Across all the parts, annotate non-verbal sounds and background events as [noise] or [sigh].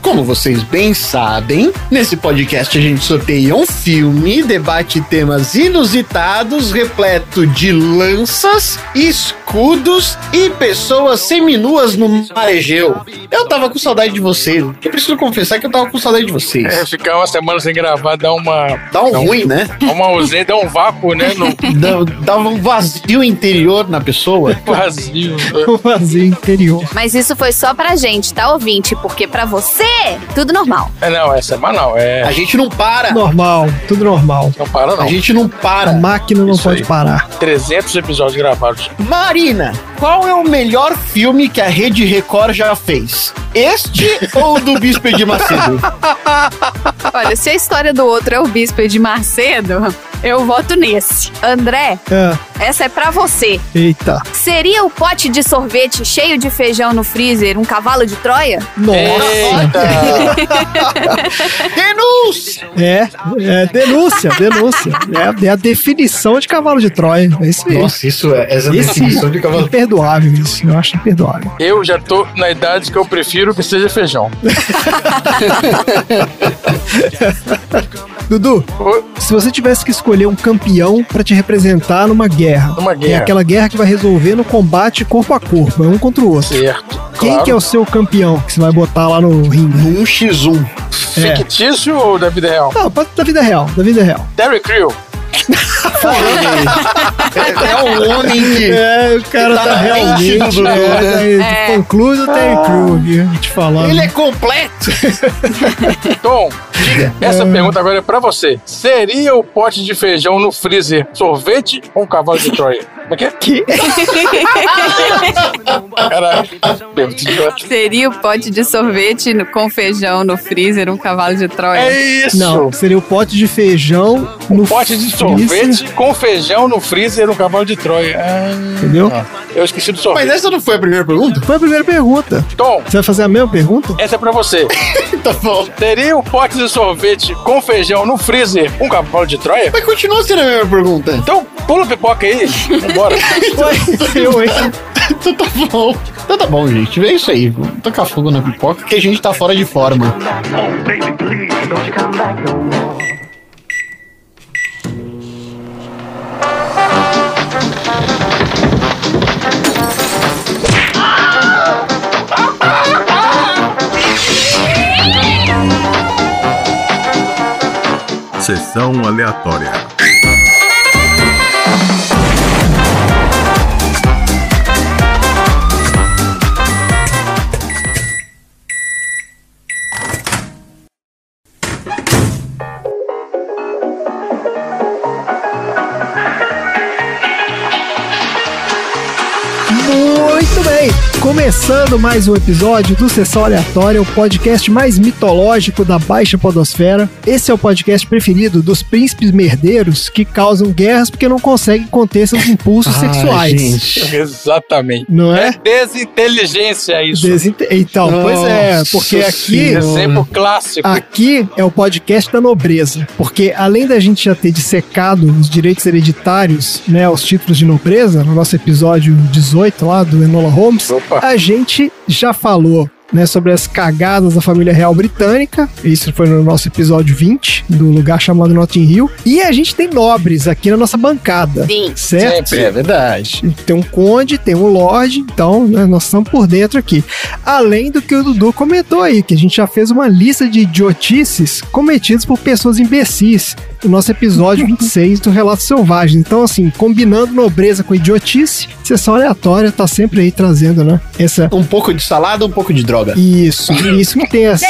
Como vocês bem sabem, nesse podcast a gente sorteia um filme, debate temas inusitados, repleto de lanças, escudos e pessoas seminuas no mar Egeu. Eu tava com saudade de vocês. Eu preciso confessar que eu tava com saudade de vocês. É, ficar uma semana sem gravar dá uma. Dá um ruim, né? Dá uma ausência, dá um vácuo, né? No Dá, dava um vazio interior na pessoa. [laughs] vazio. O vazio interior. Mas isso foi só pra gente, tá, ouvinte? Porque pra você, tudo normal. É, não, é semanal. A É. gente não para. Normal, tudo normal. Não para, A não. gente não A para. máquina não Isso pode aí. parar. 300 episódios gravados. Marina, qual é o melhor filme que a Rede Record já fez? Este [laughs] ou o do Bispo de Macedo? [laughs] Olha, se a história do outro é o Bispo de Macedo, eu voto nesse. André, Ah, essa é pra você. eita. Seria o pote de sorvete cheio de feijão no freezer um cavalo de Troia? Nossa. [laughs] Denúncia! É, é denúncia, denúncia. É, é a definição de cavalo de Troia. É isso aí. Nossa, isso é essa Esse definição de cavalo. imperdoável isso. Eu acho imperdoável. Eu já tô na idade que eu prefiro que seja feijão. [laughs] Dudu, se você tivesse que escolher um campeão pra te representar numa guerra, Numa é guerra. aquela guerra que vai resolver no combate corpo a corpo, é um contra o outro. Certo. Quem claro. que é o seu campeão que você vai botar lá no ringue? Num X1. É. Fictício ou da vida real? Não, pode- da vida real, da vida real. Terry Crew. [laughs] É, é um homem que. É, o cara Tá tá, realmente. do é, né? é. Conclui do Terry Crew, viu? Te falando. Ele é completo. [laughs] Tom, essa É. pergunta agora é pra você. Seria o pote de feijão no freezer sorvete ou um cavalo de Troia? É que é? Que? [laughs] Caralho. Seria o pote de sorvete no- com feijão no freezer um cavalo de Troia? É isso! Não, seria o pote de feijão no Pote de freezer, sorvete com feijão no freezer no cavalo de Troia. Ah, Entendeu? eu esqueci do Mas sorvete. essa não foi a primeira pergunta? Foi a primeira pergunta. Tom, Você vai fazer a mesma pergunta? essa é pra você. [laughs] Tá bom. Teria o pote de sorvete com feijão no freezer um cavalo de Troia? Mas continua sendo a mesma pergunta. Então, pula a pipoca aí. [laughs] Vambora. Eu, hein? Então tá bom. Então tá bom, gente. É isso aí. Vamos tocar fogo na pipoca que a gente tá fora de forma. Sessão aleatória. Começando mais um episódio do Sessão Aleatória, o podcast mais mitológico da Baixa Podosfera. Esse é o podcast preferido dos príncipes merdeiros que causam guerras porque não conseguem conter seus impulsos Ai, sexuais. gente. Exatamente. Não é? Desinteligência isso. Desinte- Então, pois é, Nossa porque aqui. Exemplo clássico. Aqui é o podcast da nobreza, porque além da gente já ter dissecado os direitos hereditários, né, os títulos de nobreza, no nosso episódio 18 lá do Enola Holmes, Opa. a gente já falou né, sobre as cagadas da família real britânica. Isso foi no nosso episódio 20, do lugar chamado Notting Hill. E a gente tem nobres aqui na nossa bancada. Sim. Certo? Sempre. É verdade. Tem um conde, tem um lorde, então né, nós estamos por dentro aqui. Além do que o Dudu comentou aí, que a gente já fez uma lista de idiotices cometidas por pessoas imbecis no nosso episódio [laughs] 26 do Relato Selvagem. Então, assim, combinando nobreza com idiotice, sessão aleatória tá sempre aí trazendo, né? Essa. Um pouco de salada, um pouco de droga. Isso, isso que tem assim.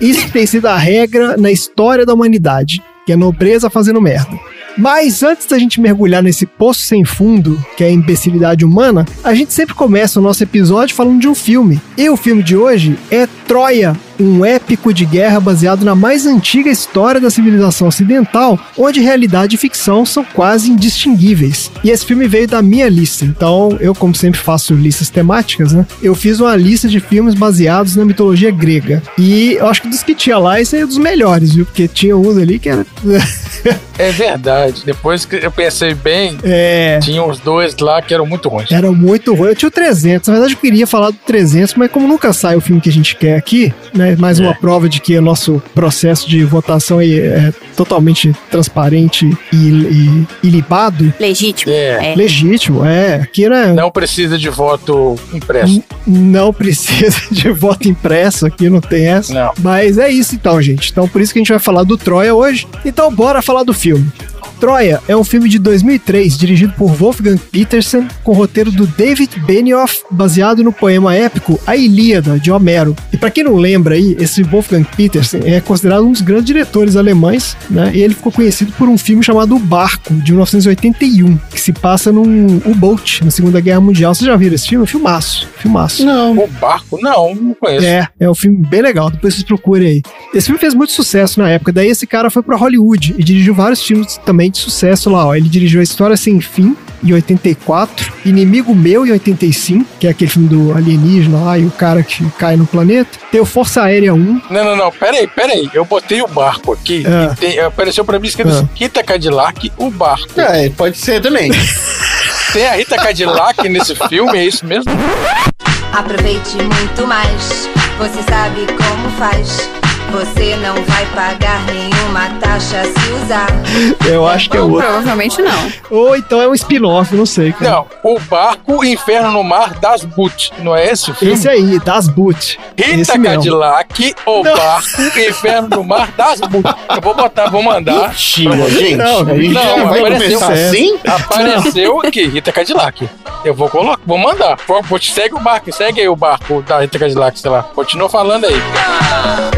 Isso que tem sido a regra na história da humanidade, que é nobreza fazendo merda. Mas antes da gente mergulhar nesse poço sem fundo, que é a imbecilidade humana, a gente sempre começa o nosso episódio falando de um filme. E o filme de hoje é Troia, um épico de guerra baseado na mais antiga história da civilização ocidental, onde realidade e ficção são quase indistinguíveis. E esse filme veio da minha lista, então eu, como sempre, faço listas temáticas, né? Eu fiz uma lista de filmes baseados na mitologia grega. E eu acho que dos que tinha lá, esse é dos melhores, viu? Porque tinha uns ali que era. [laughs] É verdade. Depois que eu pensei bem, é. tinha os dois lá que eram muito ruins. Era muito ruim. Eu tinha o 300. Na verdade, eu queria falar do 300, mas como nunca sai o filme que a gente quer aqui, né? Mais uma É. prova de que o nosso processo de votação aí é totalmente transparente e, e, ilibado. Legítimo. É. É. Legítimo, é. Aqui né, Não precisa de voto impresso. não precisa [laughs] de voto impresso, aqui não tem essa. Não. Mas é isso então, gente. Então por isso que a gente vai falar do Troia hoje. Então bora falar do filme. Troia é um filme de 2003 dirigido por Wolfgang Petersen com roteiro do David Benioff baseado no poema épico A Ilíada de Homero. E pra quem não lembra aí, esse Wolfgang Petersen é considerado um dos grandes diretores alemães, né? E ele ficou conhecido por um filme chamado O Barco de 1981, que se passa num U-boat na Segunda Guerra Mundial. Vocês já viram esse filme? Filmaço, filmaço. Não. O barco? Não, não conheço. É, é um filme bem legal, depois vocês procurem aí. Esse filme fez muito sucesso na época, daí esse cara foi pra Hollywood e dirigiu vários filmes também de sucesso lá, ó. Ele dirigiu A História Sem Fim, em 84, Inimigo Meu, em 85, que é aquele filme do alienígena lá e o cara que cai no planeta. Tem o Força Aérea 1, Não, não, não. Peraí, peraí. Eu botei o barco aqui Ah. e tem- apareceu pra mim escrito Ah. assim, Rita Cadillac, o barco. É, pode ser também. [laughs] Tem a Rita Cadillac nesse filme, é isso mesmo? Aproveite muito mais. Você sabe como faz. Você não vai pagar nenhuma taxa se usar. eu acho que é outro. Provavelmente não. Ou então é um spin-off, não sei. Cara. Não, o barco Inferno no Mar das Boot. Não é esse o filme? Esse aí, Das Boot. Rita esse mesmo. Cadillac, o barco Inferno no Mar das Boot. Eu vou botar, vou mandar. Mentira, gente. Não, gente não, já vai apareceu. começar assim? Apareceu aqui, Rita Cadillac. Eu vou colocar, vou mandar. Vou, vou, segue o barco, segue aí o barco da Rita Cadillac, sei lá. Continua falando aí.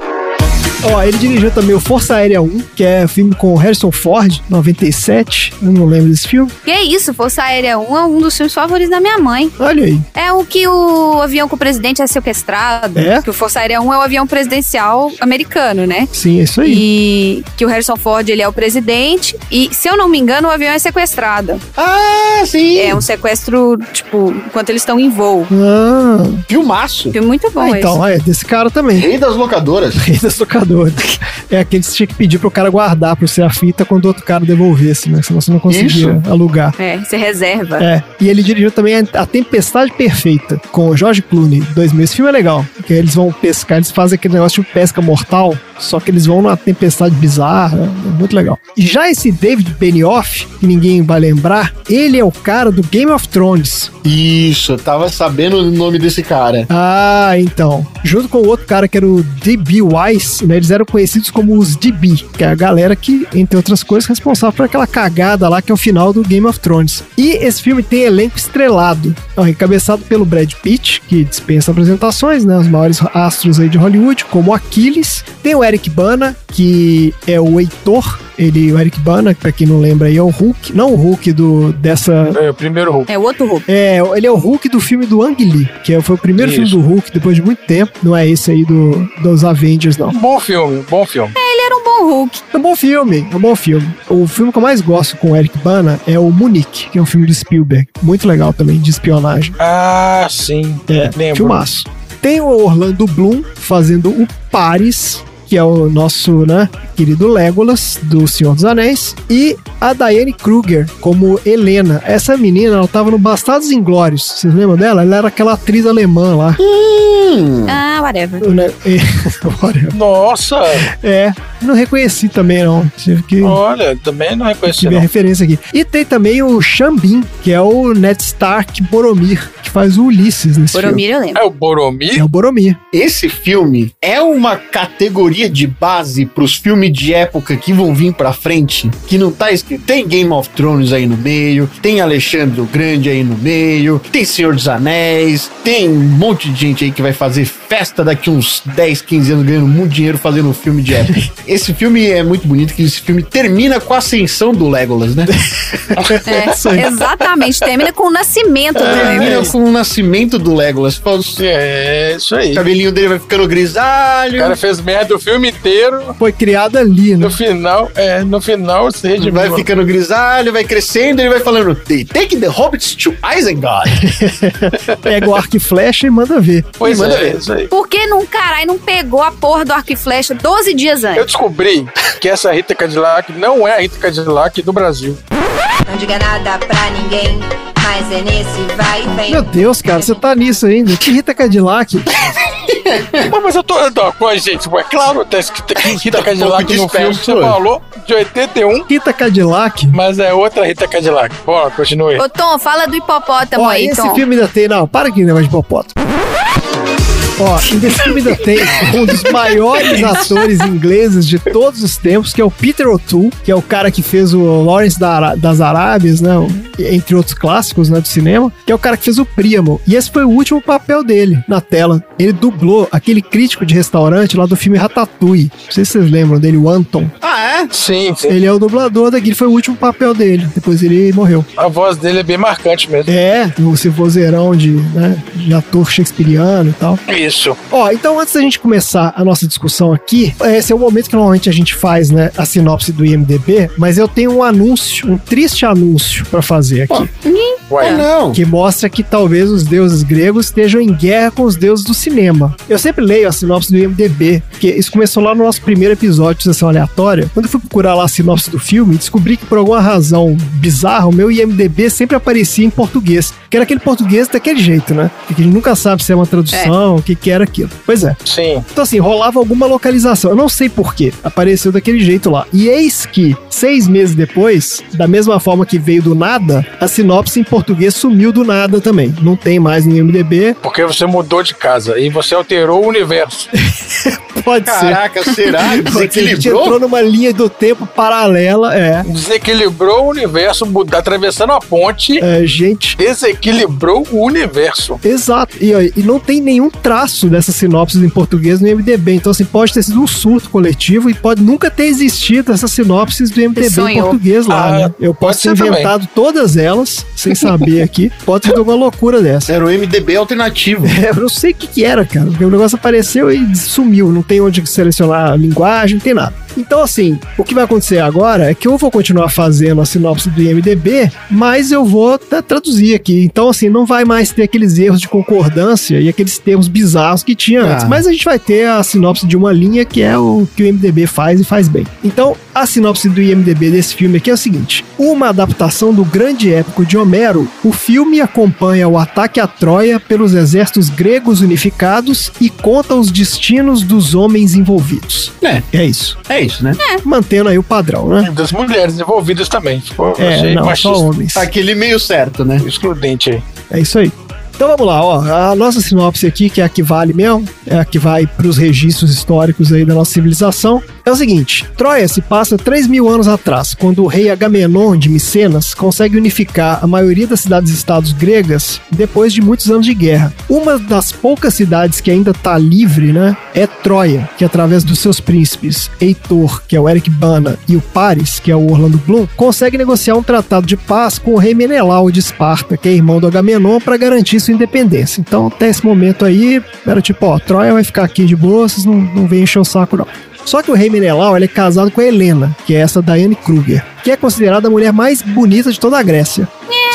Ó, ele dirigiu também o Força Aérea 1, que é filme com Harrison Ford, 97. Eu não lembro desse filme. Que isso, Força Aérea 1 é um dos filmes favoritos da minha mãe. Olha aí. É o que o avião com o presidente é sequestrado. É? Que o Força Aérea 1 é o avião presidencial americano, né? Sim, é isso aí. E que o Harrison Ford, ele é o presidente. E, se eu não me engano, o avião é sequestrado. Ah, sim. É um sequestro, tipo, enquanto eles estão em voo. Ah, Filmaço. Filme muito bom ah, esse. então, é desse cara também. Rei das locadoras. Rei das É aquele que você tinha que pedir pro cara guardar pra você a fita quando o outro cara devolvesse, né? Senão você não conseguia alugar. É, você reserva. É, e ele dirigiu também a, a Tempestade Perfeita, com o George Clooney, 2000. Esse filme é legal, porque eles vão pescar, eles fazem aquele negócio de pesca mortal, só que eles vão numa tempestade bizarra, é muito legal. E já esse David Benioff, que ninguém vai lembrar, ele é o cara do Game of Thrones. Isso, eu tava sabendo o nome desse cara. Ah, então. Junto com o outro cara que era o D.B. Weiss, né, eles eram conhecidos como os DB, que é a galera que, entre outras coisas, responsável por aquela cagada lá que é o final do Game of Thrones. E esse filme tem elenco estrelado, ó, encabeçado pelo Brad Pitt, que dispensa apresentações, né, os maiores astros aí de Hollywood, como Aquiles. Tem o Eric Bana, que é o Heitor, ele, o Eric Bana, pra quem não lembra aí, é o Hulk, não o Hulk do, dessa É o primeiro Hulk. É o outro Hulk. é, ele é o Hulk do filme do Ang Lee, que foi o primeiro Isso. filme do Hulk depois de muito tempo. Não é esse aí do, dos Avengers, não. Bom filme, bom filme. Ele era um bom Hulk. É um bom filme, é um bom filme. O filme que eu mais gosto com o Eric Bana é o Munique, que é um filme do Spielberg. Muito legal também, de espionagem. Ah, sim. É, Lembro. filmaço. Tem o Orlando Bloom fazendo o Paris, que é o nosso, né, querido Legolas, do Senhor dos Anéis, e a Diane Kruger como Helena. Essa menina, ela tava no Bastardos Inglórios, vocês lembram dela? Ela era aquela atriz alemã lá. Hum. Ah, whatever. [laughs] Né, whatever. Nossa, É, não reconheci também não, tive que... olha, também não reconheci Tive a não. referência aqui. E tem também o Xambin, que é o Ned Stark Boromir, que faz o Ulisses nesse filme. Boromir eu lembro. É o Boromir? É o Boromir. Esse filme é uma categoria teoria de base pros filmes de época que vão vir pra frente, que não tá escrito. Tem Game of Thrones aí no meio, tem Alexandre o Grande aí no meio, tem Senhor dos Anéis, tem um monte de gente aí que vai fazer festa daqui uns 10, 15 anos ganhando muito dinheiro fazendo um filme de época. [laughs] esse filme é muito bonito, que esse filme termina com a ascensão do Legolas, né? É, exatamente. Termina com o nascimento do Termina Legolas. com o nascimento do Legolas. O É, isso aí. cabelinho dele vai ficando O grisalho. cara fez merda o filme inteiro. Foi criado ali, né? No final, é, no final se redimiu. Vai ficando grisalho, vai crescendo, ele vai falando: They take the hobbits to Isengard. [laughs] Pega o arco e flecha e manda ver. Pois manda é, ver. isso aí. Por que não, caralho, não pegou a porra do arco e flecha 12 dias Eu antes? descobri que essa Rita Cadillac não é a Rita Cadillac do Brasil. Não diga nada pra ninguém, mas é nesse vai e vem. Meu Deus, cara, você tá nisso ainda. Que Rita Cadillac. [laughs] Mas eu tô. Não, pô, gente, é claro, Rita Tá um Cadillac no filme que você falou, de 81, Rita Cadillac. mas é outra Rita Cadillac. Bora, continue. Ô, Tom, fala do hipopótamo Ó, aí, esse Tom. filme ainda tem. Não, para aqui, negócio de hipopótamo. Ó, filme ainda tem um dos maiores [laughs] atores ingleses de todos os tempos, que é o Peter O'Toole, que é o cara que fez o Lawrence das Arábias, né? Entre outros clássicos né, do cinema, que é o cara que fez o Príamo. E esse foi o último papel dele na tela. Ele dublou aquele crítico de restaurante lá do filme Ratatouille. Não sei se vocês lembram dele, o Anton. ah, é? Sim, sim. Ele é o dublador daquele, foi o último papel dele. Depois ele morreu. A voz dele é bem marcante mesmo. É, esse vozeirão de, né, de ator shakespeariano e tal. Isso. Ó, então antes da gente começar a nossa discussão aqui, esse é o momento que normalmente a gente faz, né, a sinopse do IMDB, mas eu tenho um anúncio, um triste anúncio pra fazer aqui, Uai. Ah, não. que mostra que talvez os deuses gregos estejam em guerra com os deuses do cinema. Eu sempre leio a sinopse do IMDB, porque isso começou lá no nosso primeiro episódio de sessão aleatória. Quando eu fui procurar lá a sinopse do filme, descobri que por alguma razão bizarra, o meu IMDB sempre aparecia em português, que era aquele português daquele jeito, né? Que a gente nunca sabe se é uma tradução, o que que era aquilo. Pois é. Sim. Então, assim, rolava alguma localização. Eu não sei porquê. Apareceu daquele jeito lá. E eis que, seis meses depois, da mesma forma que veio do nada, a sinopse em português sumiu do nada também. Não tem mais no IMDB. [laughs] Porque você mudou de casa e você alterou o universo. Pode Caraca, será? ser. Pode ser. A gente Desequilibrou? entrou numa linha do tempo paralela. É. Desequilibrou o universo, atravessando a ponte, É, gente. desequilibrou o universo. Exato. E, ó, e não tem nenhum traço dessas sinopses em português no IMDB. Então, assim, pode ter sido um surto coletivo e pode nunca ter existido essas sinopses do IMDB em português lá, Ah, né? Eu posso ter ser também. inventado todas elas, sem saber [laughs] aqui. Pode ter alguma loucura dessa. Era o MDB alternativo. [laughs] É, eu não sei o que, que era, cara. Porque o negócio apareceu e sumiu. Não tem onde selecionar a linguagem, não tem nada. Então, assim, o que vai acontecer agora é que eu vou continuar fazendo a sinopse do IMDB, mas eu vou tra- traduzir aqui. Então, assim, não vai mais ter aqueles erros de concordância e aqueles termos bizarros que tinha Ah. antes. Mas a gente vai ter a sinopse de uma linha que é o que o IMDB faz e faz bem. Então, a sinopse do IMDB desse filme aqui é o seguinte: uma adaptação do grande épico de Homero, o filme acompanha o ataque a Troia pelos exércitos gregos unificados e conta os destinos dos homens envolvidos. É. É isso. É isso, né? Mantendo aí o padrão, né? E das mulheres envolvidas também. Ficou, É, achei não, machista. só homens. Aquele meio certo, né? Excludente aí. É isso aí. Então vamos lá, ó. A nossa sinopse aqui, que é a que vale mesmo, é a que vai para os registros históricos aí da nossa civilização, é o seguinte: Troia se passa 3 mil anos atrás, quando o rei Agamenon de Micenas consegue unificar a maioria das cidades-estados gregas depois de muitos anos de guerra. Uma das poucas cidades que ainda está livre, né, é Troia, que através dos seus príncipes Heitor, que é o Eric Bana, e o Paris, que é o Orlando Bloom, consegue negociar um tratado de paz com o rei Menelau de Esparta, que é irmão do Agamenon, para garantir sua independência. Então, até esse momento aí, era tipo, ó, Troia vai ficar aqui de boa, vocês não, não vêm encher o saco, não. Só que o rei Menelau ele é casado com a Helena, que é essa Diane Kruger, que é considerada a mulher mais bonita de toda a Grécia.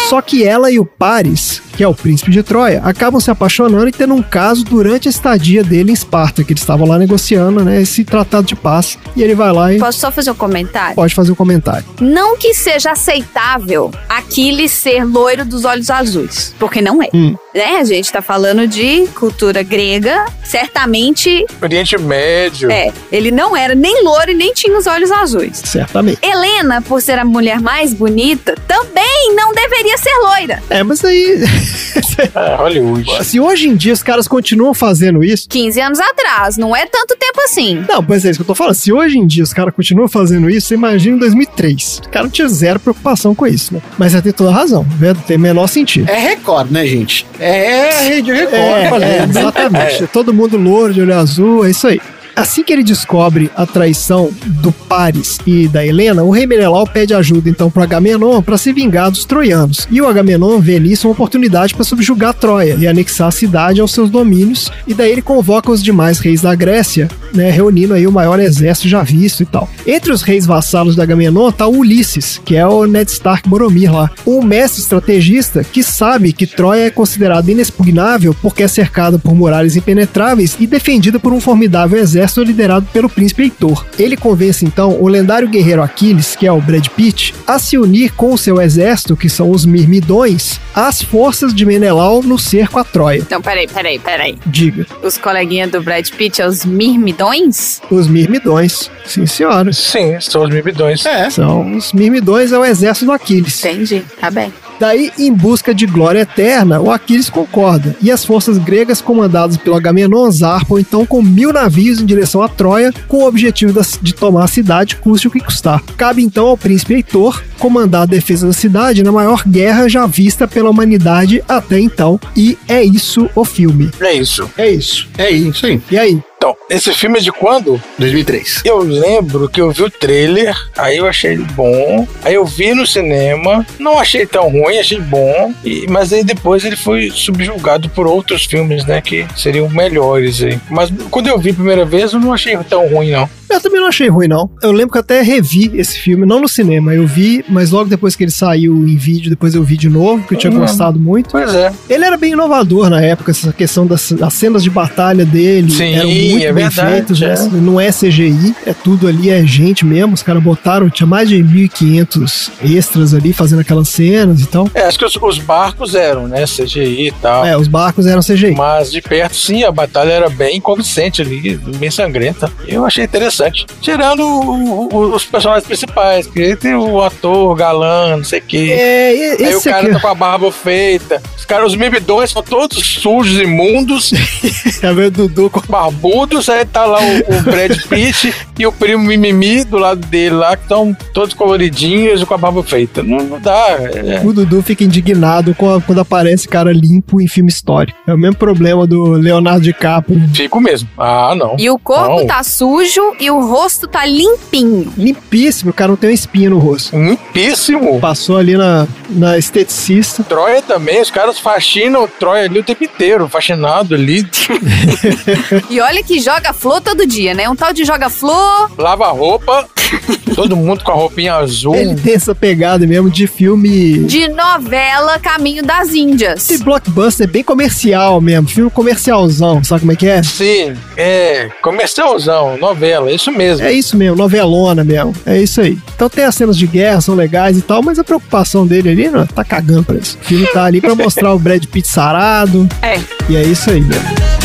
Só que ela e o Paris, que é o príncipe de Troia, acabam se apaixonando e tendo um caso durante a estadia dele em Esparta, que eles estavam lá negociando né, esse tratado de paz. E ele vai lá e Posso só fazer um comentário? pode fazer um comentário. Não que seja aceitável Aquiles ser loiro dos olhos azuis, porque não é. Hum. Né? A gente tá falando de cultura grega, certamente Oriente Médio. é. Ele não era nem loiro e nem tinha os olhos azuis. Certamente. Helena, por ser a mulher mais bonita, também não deveria ser loira. É, mas aí [laughs] É, Hollywood. Se hoje em dia os caras continuam fazendo isso. 15 anos atrás, não é tanto tempo assim. Não, pois é isso que eu tô falando. Se hoje em dia os caras continuam fazendo isso, você imagina em 2003. Os caras não tinham zero preocupação com isso, né? Mas você tem toda a razão, né? tem menor sentido. É Record, né, gente? É a rede Record, É, é, né? exatamente. Todo mundo louro, de olho azul, é isso aí. Assim que ele descobre a traição do Paris e da Helena, o rei Menelau pede ajuda então para Agamenon para se vingar dos troianos. E o Agamenon vê nisso uma oportunidade para subjugar Troia e anexar a cidade aos seus domínios. E daí ele convoca os demais reis da Grécia, né, reunindo aí o maior exército já visto e tal. Entre os reis vassalos da Agamenon tá o Ulisses, que é o Ned Stark Boromir lá, um mestre estrategista que sabe que Troia é considerada inexpugnável porque é cercada por muralhas impenetráveis e defendida por um formidável exército liderado pelo príncipe Heitor. Ele convence então o lendário guerreiro Aquiles, que é o Brad Pitt, a se unir com o seu exército, que são os Mirmidões, às forças de Menelau no cerco a Troia. Então, peraí, peraí, peraí. Diga, Os coleguinhas do Brad Pitt é os mirmidões? os Mirmidões. Sim, senhora. Sim, são os mibidões. É. São os Mirmidões é o exército do Aquiles. Entendi, tá bem. Daí, em busca de glória eterna, o Aquiles concorda, e as forças gregas comandadas pelo Agamenon zarpam então com mil navios em direção a Troia, com o objetivo de tomar a cidade, custe o que custar. Cabe então ao príncipe Heitor comandar a defesa da cidade na maior guerra já vista pela humanidade até então, e é isso o filme. É isso. É isso. É isso aí. E aí? Então, esse filme é de quando? 2003. Eu lembro que eu vi o trailer, aí eu achei ele bom. Aí eu vi no cinema, não achei tão ruim, achei bom. e- mas aí depois ele foi subjugado por outros filmes, né? Que seriam melhores aí. Mas quando eu vi a primeira vez, eu não achei tão ruim, não. Eu também não achei ruim, não. Eu lembro que eu até revi esse filme, não no cinema, eu vi, mas logo depois que ele saiu em vídeo, depois eu vi de novo, porque eu tinha Uhum. gostado muito. Pois é. Ele era bem inovador na época, essa questão das, das cenas de batalha dele Sim, eram muito é bem verdade, feitas, né? é. não é CGI, é tudo ali, é gente mesmo. Os caras botaram, tinha mais de 1.500 extras ali fazendo aquelas cenas e tal. É, acho que os, os barcos eram, né? CGI e tal. É, os barcos eram CGI. Mas de perto, sim, a batalha era bem convincente ali, bem sangrenta. Eu achei interessante. Tirando o- o- os personagens principais, que tem o ator galã, não sei o quê. É, e- Aí o esse cara aqui, tá com a barba feita. Os caras, os mibidões são todos sujos, imundos, [laughs] é o Dudu com barbudos. Aí tá lá o, o Brad Pitt e o primo Mimimi do lado dele lá, que estão todos coloridinhos e com a barba feita. Não, não dá. é- O Dudu fica indignado com a- quando aparece cara limpo em filme histórico. É o mesmo problema do Leonardo DiCaprio. Fico mesmo. Ah, não. E o corpo Não. tá sujo e o rosto tá limpinho. Limpíssimo, o cara não tem uma espinha no rosto. Limpíssimo. Passou ali na, na esteticista. Troia também, os caras faxinam Troia ali o tempo inteiro, faxinado ali, [laughs] E olha que joga flor todo dia, né? Um tal de joga flor. lava roupa, [laughs] todo mundo com a roupinha azul. Ele tem essa pegada mesmo de filme. De novela Caminho das Índias. Esse blockbuster bem comercial mesmo, filme comercialzão, sabe como é que é? Sim, é comercialzão, novela, isso mesmo. É isso mesmo, novelona mesmo. É isso aí. Então tem as cenas de guerra, são legais e tal, mas a preocupação dele ali, não, tá cagando pra isso. O filme tá ali pra mostrar o Brad Pitt sarado. É. E é isso aí, né?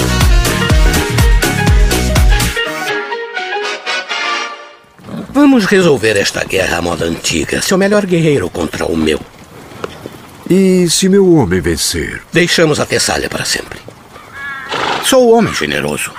Vamos resolver esta guerra à moda antiga. Seu melhor guerreiro contra o meu. E se meu homem vencer? Deixamos a Tessália para sempre. Sou o homem generoso.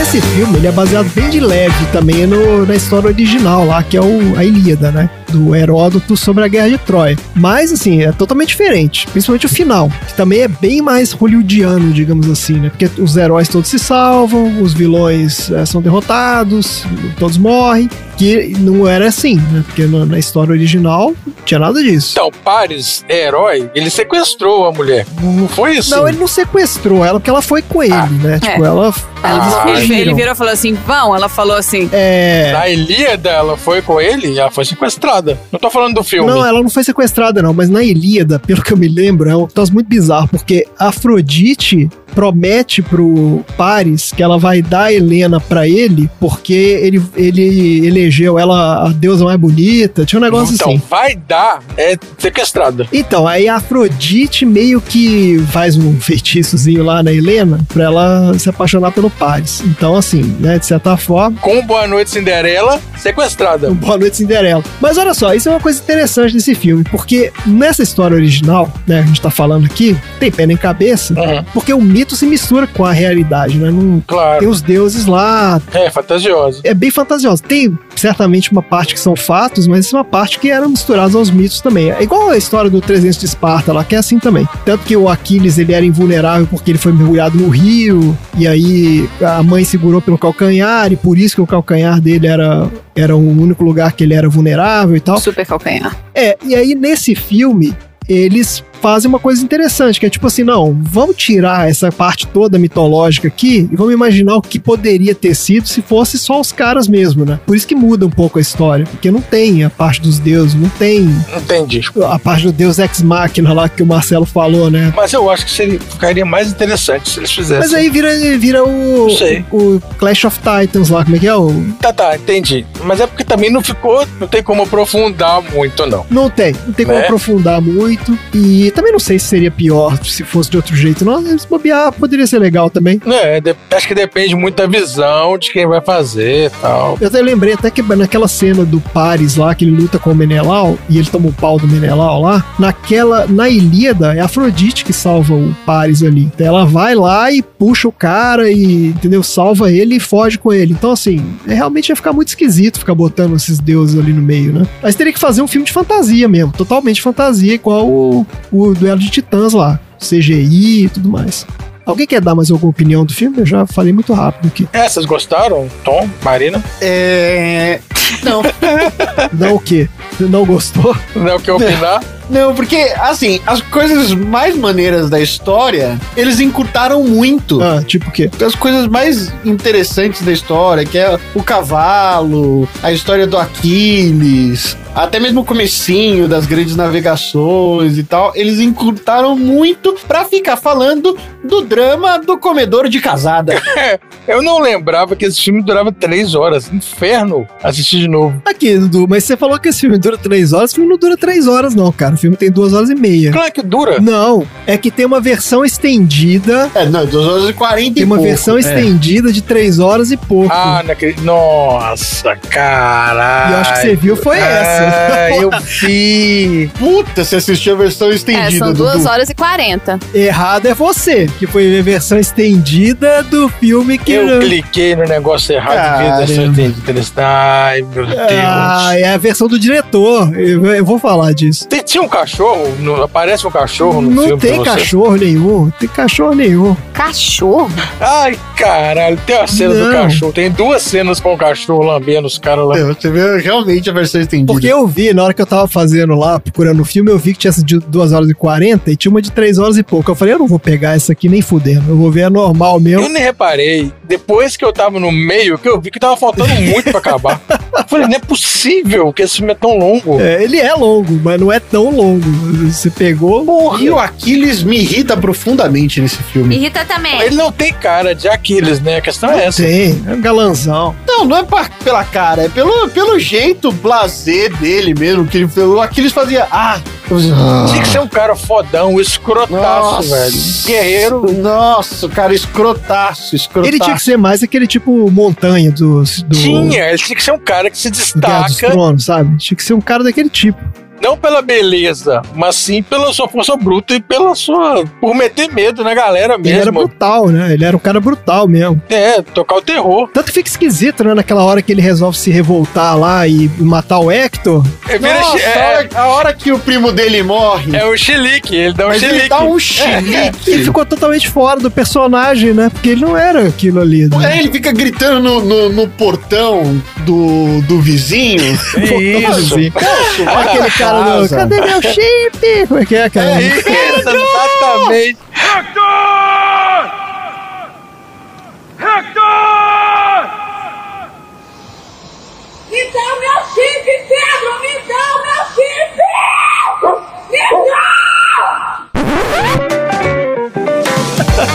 Esse filme ele é baseado bem de leve também no- na história original lá, que é o, a Ilíada, né? Do Heródoto sobre a Guerra de Troia. Mas, assim, é totalmente diferente. Principalmente o final, que também é bem mais hollywoodiano, digamos assim, né? Porque os heróis todos se salvam, os vilões eh, são derrotados, todos morrem. Que não era assim, né? Porque na, na história original não tinha nada disso. Então, Paris é herói, ele sequestrou a mulher. Não foi isso? Não, ele não sequestrou ela, porque ela foi com ele, né? Tipo, ela. Ah, eles ele, fugiram. ele virou e falou assim: vão. Ela falou assim: É. Na Ilíada, ela foi com ele e ela foi sequestrada. Não tô falando do filme. Não, ela não foi sequestrada, não, mas na Ilíada, [laughs] pelo que eu me lembro, é um troço muito bizarro, porque Afrodite promete pro Paris que ela vai dar a Helena pra ele, porque ele, ele elegeu ela a deusa mais bonita, tinha um negócio então, assim. vai dar, é sequestrada. Então, aí a Afrodite meio que faz um [laughs] feitiçozinho lá na Helena pra ela se apaixonar pelo Paris. Então Então, assim, né, de certa forma, Com Boa Noite Cinderela, sequestrada. Boa Noite Cinderela. Mas olha só, isso é uma coisa interessante desse filme, porque nessa história original, né, a gente tá falando aqui, tem pé nem cabeça, Uhum. porque o mito se mistura com a realidade, né? Não, tem Claro. os deuses lá, É, fantasiosa. é bem fantasioso. Tem certamente uma parte que são fatos, mas é uma parte que eram misturados aos mitos também. É igual a história do 300 de Esparta lá, que é assim também. Tanto que o Aquiles, ele era invulnerável porque ele foi mergulhado no rio, e aí a mãe segurou pelo calcanhar, e por isso que o calcanhar dele era, era o único lugar que ele era vulnerável tal. Super calcanhar. É, e aí nesse filme, eles fazem uma coisa interessante, que é tipo assim, não, vamos tirar essa parte toda mitológica aqui e vamos imaginar o que poderia ter sido se fosse só os caras mesmo, né? Por isso que muda um pouco a história, porque não tem a parte dos deuses, não tem Entendi. a parte do deus ex machina lá que o Marcelo falou, né? Mas eu acho que seria, ficaria mais interessante se eles fizessem. Mas aí vira, vira o, o Clash of Titans lá, como é que é? O, Tá, tá, entendi. Mas é porque também não ficou, não tem como aprofundar muito, não. Não tem, não tem como Né? aprofundar muito. E também não sei se seria pior se fosse de outro jeito. Não, se bobear, poderia ser legal também. É, acho que depende muito da visão de quem vai fazer e tal. Eu até lembrei até que naquela cena do Paris lá, que ele luta com o Menelau, e ele toma o pau do Menelau lá, naquela, na Ilíada, é a Afrodite que salva o Paris ali. Então ela vai lá e puxa o cara e, entendeu? Salva ele e foge com ele. Então, assim, é, realmente ia ficar muito esquisito ficar botando esses deuses ali no meio, né? Mas teria que fazer um filme de fantasia mesmo, totalmente fantasia, igual o, o Duelo de Titãs lá. CGI e tudo mais. Alguém quer dar mais alguma opinião do filme? Eu já falei muito rápido aqui. É, vocês gostaram? Tom, Marina? É. Não, Não o quê? Não gostou? Não quer opinar? [laughs] não, porque, assim, as coisas mais maneiras da história, eles encurtaram muito. Ah, tipo o quê? As coisas mais interessantes da história, que é o cavalo, a história do Aquiles, até mesmo o comecinho das grandes navegações e tal, eles encurtaram muito pra ficar falando do drama do comedor de casada. [laughs] Eu não lembrava que esse filme durava três horas. Inferno assistir de novo. Aqui, Dudu, mas você falou que esse filme dura três horas. Esse filme não dura três horas, não, cara. O filme tem duas horas e meia. Claro que dura. Não, é que tem uma versão estendida. É, não, 2 horas e 40 Tem uma pouco. versão É. estendida de três horas e pouco. Ah, naquele. Nossa, caralho. E eu acho que você viu foi essa. Ah, [laughs] eu [laughs] vi. Puta, você assistiu a versão É, estendida, são Dudu. 2 horas e 40. Errado é você, que foi a versão estendida do filme que. Eu cliquei no negócio errado e vi Caramba. dessa interessante. Ai, meu Deus. Ah, é a versão do diretor. Eu, eu vou falar disso. Tinha um cachorro? No- aparece um cachorro no Não filme pra tem você? cachorro nenhum. Não tem cachorro nenhum. Cachorro? Ai, caralho, tem a cena do Não. cachorro. Tem duas cenas com o cachorro lambendo os caras lá. Você vê realmente a versão estendida. Porque eu vi, na hora que eu tava fazendo lá, procurando o filme, eu vi que tinha essa de 2 horas e 40 e tinha uma de 3 horas e pouco. Eu falei, eu não vou pegar essa aqui nem fudendo. Eu vou ver a normal mesmo. Eu nem reparei. Depois que eu tava no meio, que eu vi que tava faltando muito pra acabar. [laughs] Eu falei, não é possível que esse filme é tão longo. É, ele é longo, mas não é tão longo. Você pegou. E o Aquiles me irrita profundamente nesse filme. Irrita também. Ele não tem cara de Aquiles, né? A questão é essa. Tem, é um galanzão. Não, não é pa- pela cara, é pelo, pelo jeito blazer dele mesmo, que ele, o Aquiles fazia. Ah! fazia, ah. Tinha que ser um cara fodão, escrotaço, Nossa. velho. Guerreiro. Nossa, cara, escrotaço, escrotaço. Ele tinha que ser mais aquele tipo montanha do. do Tinha, ele tinha que ser um cara que se do Guerra dos destaca, Tronos, sabe? Tinha que ser um cara daquele tipo. Não pela beleza, mas sim pela sua força bruta e pela sua. por meter medo na galera Ele era mesmo. brutal, né? Ele era um cara brutal mesmo. É, tocar o terror. Tanto que fica esquisito, né? Naquela hora que ele resolve se revoltar lá e matar o Hector. É, vira Nossa, é, hora, a hora que o primo dele morre, é o chilique, ele dá um mas ele dá um Ele chilique. ficou totalmente fora do personagem, né? Porque ele não era aquilo ali. Né? É, ele fica gritando no, no, no portão do, do vizinho. [laughs] Isso. Poxa, Aquele pra cara do. Cadê meu chip? Como é que é, cara? É isso, exatamente. Me dá o meu chip, Pedro! Me dá o meu chip! Me dá!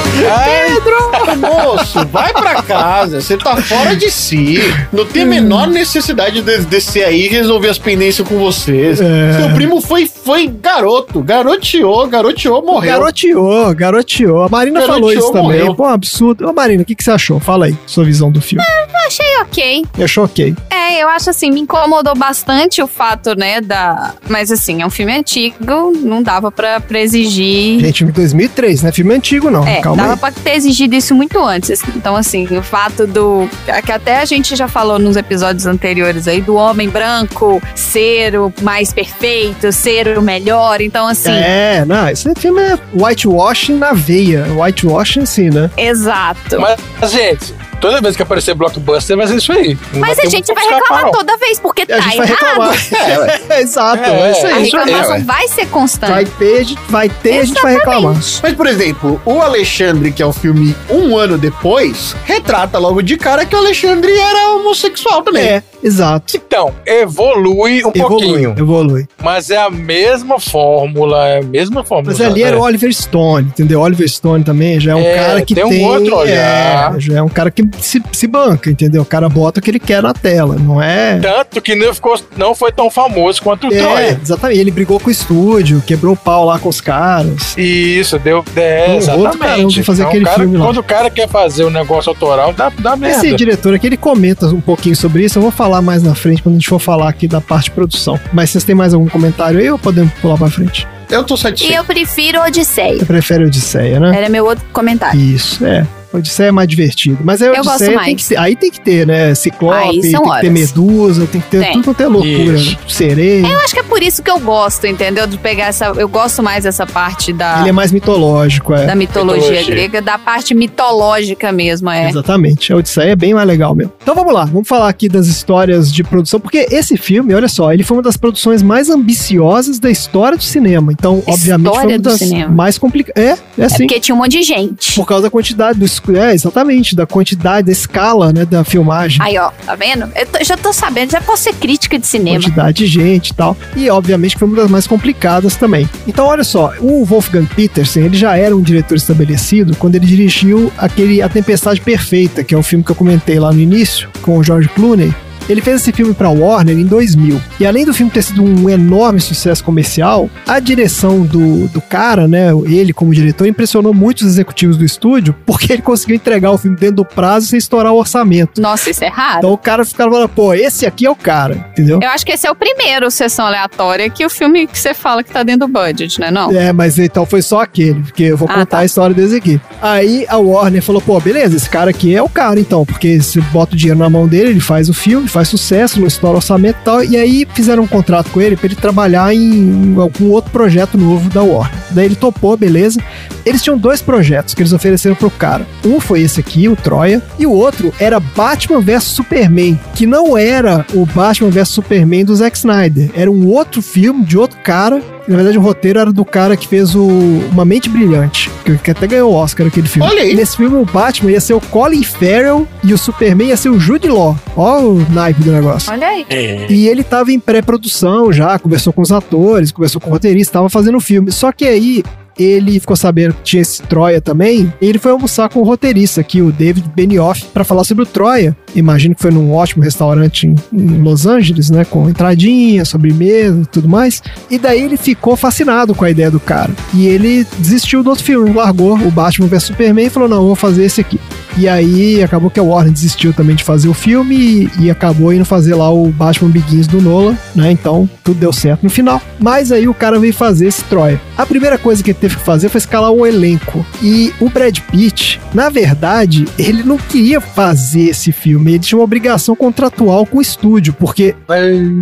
[laughs] Pedro! Moço, vai pra casa, você tá fora de si. Não tem a menor necessidade de descer aí e resolver as pendências com vocês. É. Seu primo foi, foi garoto, garoteou, garoteou, morreu. Garoteou, garoteou. A Marina Garoteou, falou isso também. morreu. Pô, um absurdo. Ô, Marina, o que, que você achou? Fala aí, sua visão do filme. Eu achei ok. Eu achou ok. É, eu acho assim, me incomodou bastante o fato, né, da... Mas assim, é um filme antigo, não dava pra, pra exigir... Gente, filme de 2003, não é filme antigo, não. É, Calma dava pra ter exigido isso muito antes. Então, assim, o fato do. Que até a gente já falou nos episódios anteriores aí, do homem branco ser o mais perfeito, ser o melhor. Então, assim. É, não, esse filme é whitewashing na veia. Whitewashing, sim, né? Exato. Mas, gente, toda vez que aparecer blockbuster vai ser isso aí. Não Mas a gente vai reclamar não. toda vez, porque A tá gente vai errado. [laughs] reclamar. É, exato, É, é isso A aí. aí, reclamação ué. vai ser constante. Vai ter, a gente vai ter, a gente vai reclamar. Mas, por exemplo, o Alexandre, que é o filme um ano depois, retrata logo de cara que o Alexandre era homossexual também. É, exato. Então, evolui um Evolui, pouquinho. evolui. Mas é a mesma fórmula, é a mesma fórmula. Mas ali era o é. Oliver Stone, entendeu? Oliver Stone também já é um É, cara que tem tem. um outro é, olhar. já é um cara que se, se banca, entendeu? O cara bota o que ele quer na tela, não é. Tanto que não, ficou, não foi tão famoso quanto o É, Troia. exatamente. Ele brigou com o estúdio, quebrou o pau lá com os caras. Isso, deu. É, Um outro exatamente. de fazer Então, aquele cara, filme lá. Quando o cara quer fazer o negócio autoral, dá, dá merda. Esse diretor aqui, ele comenta um pouquinho sobre isso. Eu vou falar mais na frente quando a gente for falar aqui da parte de produção. Mas vocês têm mais algum comentário aí ou podemos pular pra frente? Eu tô E satisfeito. eu prefiro Odisseia. Você prefere Odisseia, né? Era meu outro comentário. Isso, é. Odisseia é mais divertido. Mas aí Eu gosto Odisseia tem que ter, aí tem que ter, né? Ciclope, Aí tem são que ter horas. medusa, tem que ter Tem. tudo quanto é loucura. Né? Sereia. Eu acho que é por isso que eu gosto, entendeu? De pegar essa. Eu gosto mais dessa parte da, Ele é mais mitológico, é. da mitologia, Mitologia. grega, da parte mitológica mesmo, é. Exatamente. A Odisseia é bem mais legal mesmo. Então vamos lá, vamos falar aqui das histórias de produção, porque esse filme, olha só, ele foi uma das produções mais ambiciosas da história do cinema. Então, obviamente, foi uma do das cinema. mais complicadas. É, é É assim. porque tinha um monte de gente. Por causa da quantidade do É, exatamente, da quantidade, da escala, né, da filmagem. Aí, ó, tá vendo? Eu tô- já tô sabendo, já posso ser crítica de cinema. quantidade de gente e tal. E obviamente foi uma das mais complicadas também. Então, olha só, o Wolfgang Petersen, ele já era um diretor estabelecido quando ele dirigiu aquele A Tempestade Perfeita, que é o filme que eu comentei lá no início, com o George Clooney. Ele fez esse filme para Warner em 2000. E além do filme ter sido um enorme sucesso comercial, a direção do, do cara, né, ele como diretor, impressionou muitos executivos do estúdio, porque ele conseguiu entregar o filme dentro do prazo sem estourar o orçamento. Nossa, isso é raro. Então o cara ficava falando, pô, esse aqui é o cara, entendeu? Eu acho que esse é o primeiro sessão aleatória que o filme que você fala que tá dentro do budget, né? Não? É, mas então foi só aquele, porque eu vou Ah, contar tá. a história desse aqui. Aí a Warner falou, pô, beleza, esse cara aqui é o cara então, porque você bota o dinheiro na mão dele, ele faz o filme, faz sucesso, não estoura orçamento e aí fizeram um contrato com ele pra ele trabalhar em algum outro projeto novo da Warner. Daí ele topou, beleza. Eles tinham dois projetos que eles ofereceram pro cara. Um foi esse aqui, o Troia, e o outro era Batman vs Superman, que não era o Batman vs Superman do Zack Snyder, era um outro filme de outro cara na verdade, o roteiro era do cara que fez o Uma Mente Brilhante, que, que até ganhou o Oscar aquele filme. Olha aí. Nesse filme, o Batman ia ser o Colin Farrell e o Superman ia ser o Jude Law. Ó o naipe do negócio. Olha aí. E ele tava em pré-produção já, conversou com os atores, conversou com o roteirista, tava fazendo o filme. Só que aí ele ficou sabendo que tinha esse Troia também, e ele foi almoçar com o roteirista aqui, o David Benioff, para falar sobre o Troia. Imagino que foi num ótimo restaurante em, Los Angeles, né, com entradinha, sobremesa e tudo mais. E daí ele ficou fascinado com a ideia do cara. E ele desistiu do outro filme, largou o Batman vs Superman e falou: "Não, vou fazer esse aqui". E aí acabou que a Warner desistiu também de fazer o filme e, e acabou indo fazer lá o Batman Begins do Nolan, né? Então tudo deu certo no final. Mas aí o cara veio fazer esse Troia. A primeira coisa que ele teve que fazer foi escalar o elenco. E o Brad Pitt, na verdade, ele não queria fazer esse filme. Ele tinha uma obrigação contratual com o estúdio, porque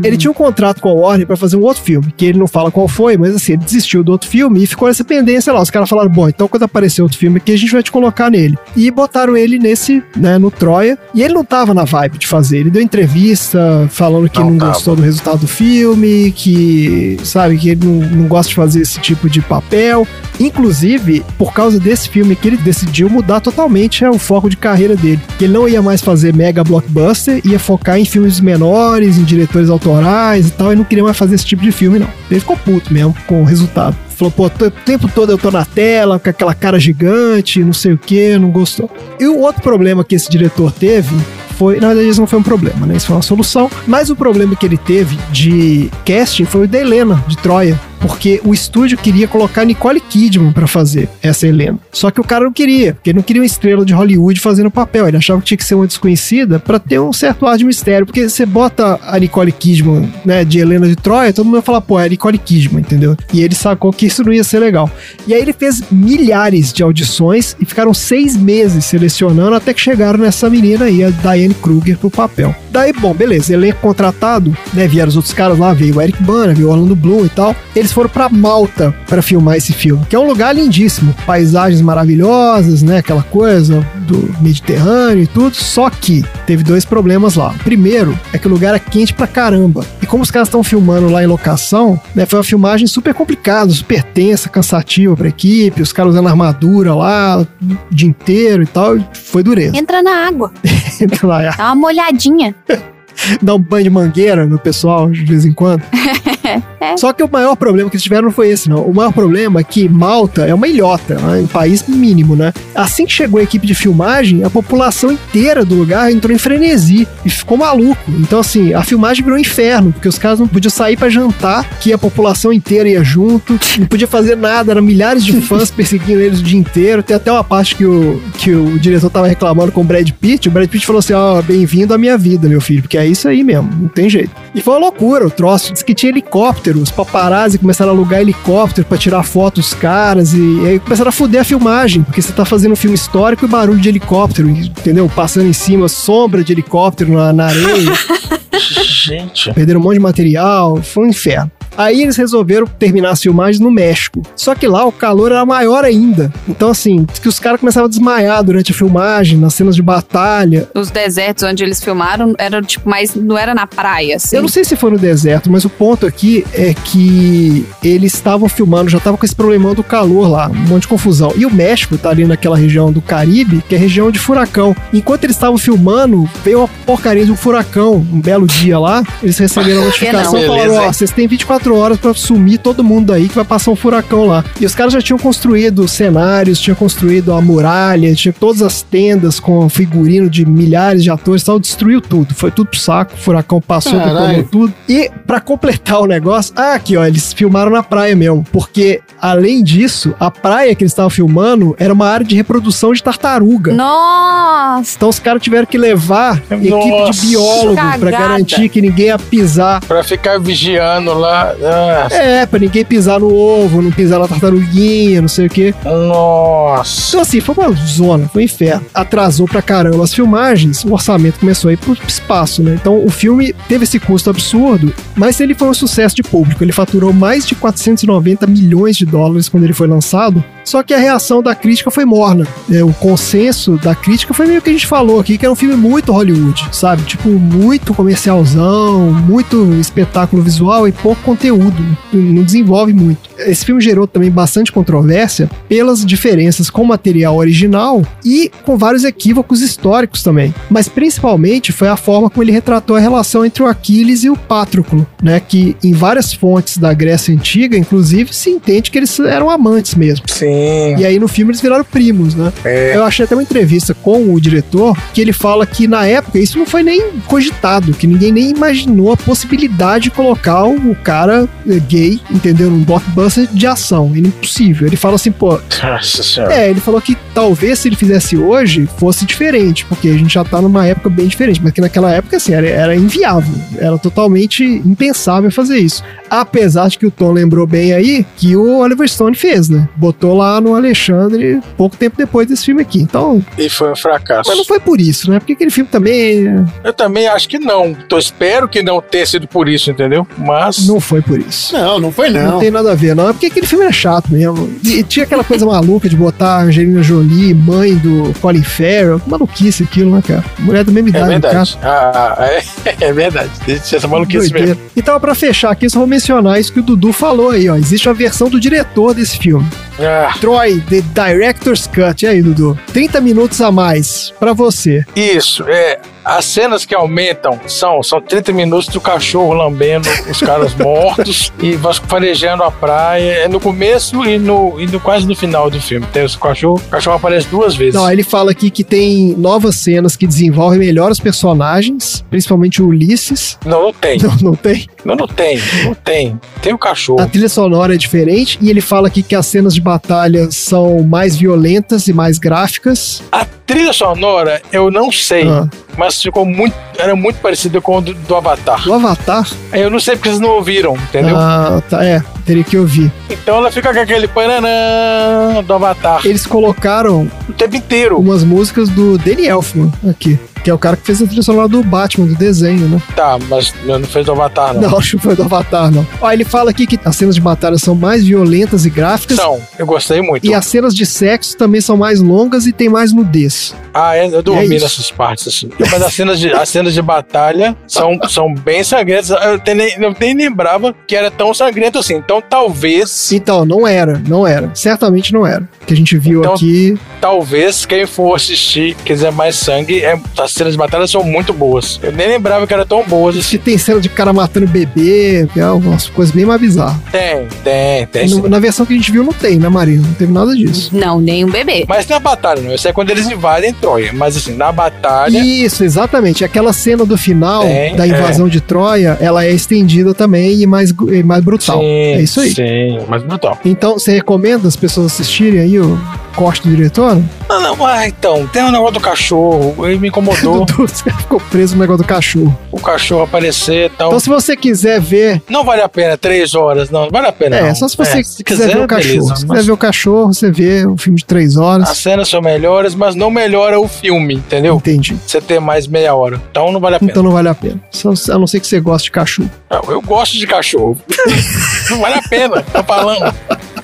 ele tinha um contrato com a Warner pra fazer um outro filme, que ele não fala qual foi, mas assim, ele desistiu do outro filme e ficou nessa pendência lá. Os caras falaram: bom, então quando aparecer outro filme aqui, a gente vai te colocar nele. E botaram ele nesse, né, no Troia. E ele não tava na vibe de fazer. Ele deu entrevista falando que não, Não gostou do resultado do filme, que, sabe, que ele não, não gosta de fazer esse tipo de papel. Inclusive, por causa desse filme que ele decidiu mudar totalmente é, o foco de carreira dele. Ele não ia mais fazer mega blockbuster, ia focar em filmes menores, em diretores autorais e tal, e não queria mais fazer esse tipo de filme, não. Ele ficou puto mesmo com o resultado. Falou, pô, o tempo todo eu tô na tela, com aquela cara gigante, não sei o que, não gostou. E o outro problema que esse diretor teve foi, na verdade, isso não foi um problema, né? Isso foi uma solução. Mas o problema que ele teve de casting foi o da Helena, de Troia porque o estúdio queria colocar Nicole Kidman para fazer essa Helena. Só que o cara não queria, porque ele não queria uma estrela de Hollywood fazendo papel. Ele achava que tinha que ser uma desconhecida para ter um certo ar de mistério. Porque você bota a Nicole Kidman, né, de Helena de Troia, todo mundo vai falar, pô, é a Nicole Kidman, entendeu? E ele sacou que isso não ia ser legal. E aí ele fez milhares de audições e ficaram seis meses selecionando até que chegaram nessa menina aí, a Diane Kruger, pro papel. Daí, bom, beleza, elenco contratado, né? Vieram os outros caras lá, veio o Eric Bana, veio o Orlando Bloom e tal. Eles foram para Malta para filmar esse filme, que é um lugar lindíssimo, paisagens maravilhosas, né? Aquela coisa do Mediterrâneo e tudo. Só que teve dois problemas lá. O primeiro é que o lugar é quente pra caramba. E como os caras estão filmando lá em locação, né? Foi uma filmagem super complicada, super tensa, cansativa pra equipe, os caras usando armadura lá o dia inteiro e tal. Foi dureza. Entra na água. [laughs] Entra lá, Dá uma molhadinha. [laughs] [laughs] Dá um banho de mangueira no pessoal de vez em quando. [laughs] Só que o maior problema que eles tiveram não foi esse, não. O maior problema é que Malta é uma ilhota, né? um país mínimo, né? Assim que chegou a equipe de filmagem, a população inteira do lugar entrou em frenesi e ficou maluco. Então, assim, a filmagem virou um inferno, porque os caras não podiam sair para jantar, que a população inteira ia junto, não podia fazer nada, eram milhares de fãs [laughs] perseguindo eles o dia inteiro. Tem até uma parte que o, que o diretor tava reclamando com o Brad Pitt. O Brad Pitt falou assim: Ó, oh, bem-vindo à minha vida, meu filho, porque é isso aí mesmo, não tem jeito. E foi uma loucura o troço. Diz que tinha helicóptero, os paparazzi começaram a alugar helicóptero para tirar foto dos caras e, e, aí começaram a fuder a filmagem, porque você tá fazendo um filme histórico e barulho de helicóptero, entendeu? Passando em cima, sombra de helicóptero na, na areia. [laughs] Gente. Perderam um monte de material, foi um inferno. Aí eles resolveram terminar as filmagens no México. Só que lá o calor era maior ainda. Então, assim, que os caras começavam a desmaiar durante a filmagem, nas cenas de batalha. Os desertos onde eles filmaram eram, tipo, mais. não era na praia, assim. Eu não sei se foi no deserto, mas o ponto aqui é que eles estavam filmando, já tava com esse problemão do calor lá, um monte de confusão. E o México tá ali naquela região do Caribe, que é região de furacão. Enquanto eles estavam filmando, veio uma porcaria de um furacão, um belo dia lá. Eles receberam a notificação e falaram: Ó, oh, vocês têm 24 horas para sumir todo mundo aí que vai passar um furacão lá. E os caras já tinham construído cenários, tinham construído a muralha, tinha todas as tendas com figurino de milhares de atores e tal, destruiu tudo. Foi tudo pro saco, o furacão passou, tomou tudo. E para completar o negócio, ah, aqui ó, eles filmaram na praia mesmo, porque além disso, a praia que eles estavam filmando era uma área de reprodução de tartaruga. Nossa! Então os caras tiveram que levar Nossa. equipe de biólogo para garantir que ninguém ia pisar. Para ficar vigiando lá. Ah. É, pra ninguém pisar no ovo, não pisar na tartaruguinha, não sei o quê. Nossa. Então, assim, foi uma zona, foi um inferno. Atrasou pra caramba as filmagens, o orçamento começou a ir pro espaço, né? Então, o filme teve esse custo absurdo, mas ele foi um sucesso de público. Ele faturou mais de 490 milhões de dólares quando ele foi lançado. Só que a reação da crítica foi morna. É, o consenso da crítica foi meio que a gente falou aqui, que era um filme muito Hollywood, sabe? Tipo, muito comercialzão, muito espetáculo visual e pouco conteúdo. Não desenvolve muito. Esse filme gerou também bastante controvérsia pelas diferenças com o material original e com vários equívocos históricos também. Mas principalmente foi a forma como ele retratou a relação entre o Aquiles e o Patroclo, né? Que em várias fontes da Grécia Antiga, inclusive, se entende que eles eram amantes mesmo. Sim. E aí no filme eles viraram primos, né? É. Eu achei até uma entrevista com o diretor que ele fala que na época isso não foi nem cogitado, que ninguém nem imaginou a possibilidade de colocar o cara gay, entendeu? Num blockbuster de ação. É impossível. Ele fala assim, pô. Nossa senhora. É, ele falou que talvez se ele fizesse hoje fosse diferente, porque a gente já tá numa época bem diferente, mas que naquela época, assim, era, era inviável. Era totalmente impensável fazer isso. Apesar de que o Tom lembrou bem aí que o Oliver Stone fez, né? Botou lá no Alexandre pouco tempo depois desse filme aqui. Então. E foi um fracasso. Mas não foi por isso, né? Porque aquele filme também. Eu também acho que não. Então espero que não tenha sido por isso, entendeu? Mas. Não foi por isso. Não, não foi não. Não tem nada a ver, não. É porque aquele filme era chato mesmo. E tinha aquela coisa maluca de botar a Angelina Jolie, mãe do Colin Farrell. maluquice aquilo, né, cara? Mulher da mesma idade, [laughs] é verdade. Ah, é, é verdade. Deixa essa maluquice Doideira. mesmo. Então, pra fechar aqui, só vou mencionar isso que o Dudu falou aí, ó. Existe uma versão do diretor desse filme Ah, Troy, The Director's Cut. E aí, Dudu? 30 minutos a mais pra você. isso, é. As cenas que aumentam são, são 30 minutos do cachorro lambendo os caras [laughs] mortos e farejando a praia. É no começo e no, e no quase no final do filme. Tem o cachorro, o cachorro aparece duas vezes. Não, ele fala aqui que tem novas cenas que desenvolvem melhor os personagens, principalmente o Ulisses. Não, não tem. Não, não tem. Não, não tem. Não tem. Tem o cachorro. A trilha sonora é diferente e ele fala aqui que as cenas de batalha são mais violentas e mais gráficas. A trilha sonora, eu não sei, Ah. mas ficou muito. Era muito parecida com a do, do Avatar. O Avatar, Eu não sei porque vocês não ouviram, entendeu? ah, tá, é, teria que ouvir. Então ela fica com aquele pananã do Avatar Eles colocaram o tempo inteiro. umas músicas do Danny Elfman aqui, que é o cara que fez a trilha sonora do Batman, do desenho, né? Tá, mas não fez do Avatar, não. Não, [laughs] acho que foi do Avatar, não. Ó, ele fala aqui que as cenas de batalha são mais violentas e gráficas. São, eu gostei muito. E as cenas de sexo também são mais longas e tem mais nudez. Ah, é, eu é dormi isso. nessas partes, assim. Mas as cenas de, as cenas de batalha são, são bem sangrentas. Eu, nem, eu nem lembrava que era tão sangrento assim. Então talvez, Então, não era, não era. Certamente não era. Que a gente viu Então- aqui. talvez quem for assistir, quiser mais sangue, é, as cenas de batalha são muito boas. Eu nem lembrava que eram tão boas assim. que tem cena de cara matando bebê, que é uma coisa bem mais bizarra. Tem, tem, tem. No- na versão que a gente viu, não tem, né, Marina? Não teve nada disso. Não, nem um bebê. Mas tem a batalha, não. Isso é quando eles invadem Troia. Mas assim, na batalha. Isso, exatamente. Aquela cena do final Tem, da invasão de Troia, ela é estendida também e mais, e mais brutal. Sim, é isso aí. Sim, mas brutal. Então, você recomenda as pessoas assistirem aí o corte do diretor? Não, não, ah, então, tem um negócio do cachorro, ele me incomodou. [laughs] Você ficou preso no negócio do cachorro. o cachorro aparecer e tal. Então, se você quiser ver. Não vale a pena, três horas, não, não vale a pena. É, não. só se você É, quiser, ver o cachorro. beleza, se mas quiser ver o cachorro, você vê o filme de três horas. As cenas são melhores, mas não melhora o filme, entendeu? Entendi. Você ter mais meia hora. Então não vale a pena. Então não vale a pena. Só- A não ser que você goste de cachorro. Não, eu gosto de cachorro. [laughs] não vale a pena, tá falando. [laughs]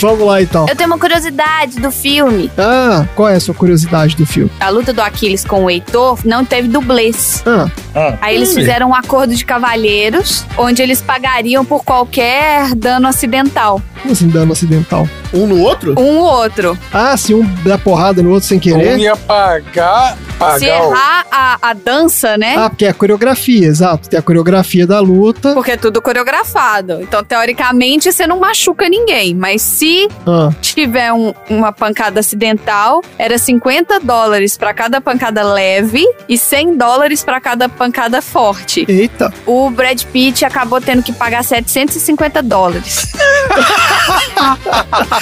Vamos lá então. Eu tenho uma curiosidade do filme. Ah, qual é a sua curiosidade do filme? A luta do Aquiles com o Heitor não teve dublês. Ah, Aí eles fizeram um acordo de cavalheiros, onde eles pagariam por qualquer dano acidental. como assim dano acidental? Um no outro? Um ou outro. Ah, se um dá porrada no outro sem Um querer. ia pagar, Se pagar o... errar a, a dança, né? Ah, porque é a coreografia, exato. Tem a coreografia da luta. Porque é tudo coreografado. Então, teoricamente, você não machuca ninguém. Mas se Ah, tiver um- uma pancada acidental, era 50 dólares pra cada pancada leve e 100 dólares pra cada pancada forte. eita. O Brad Pitt acabou tendo que pagar 750 dólares. [laughs]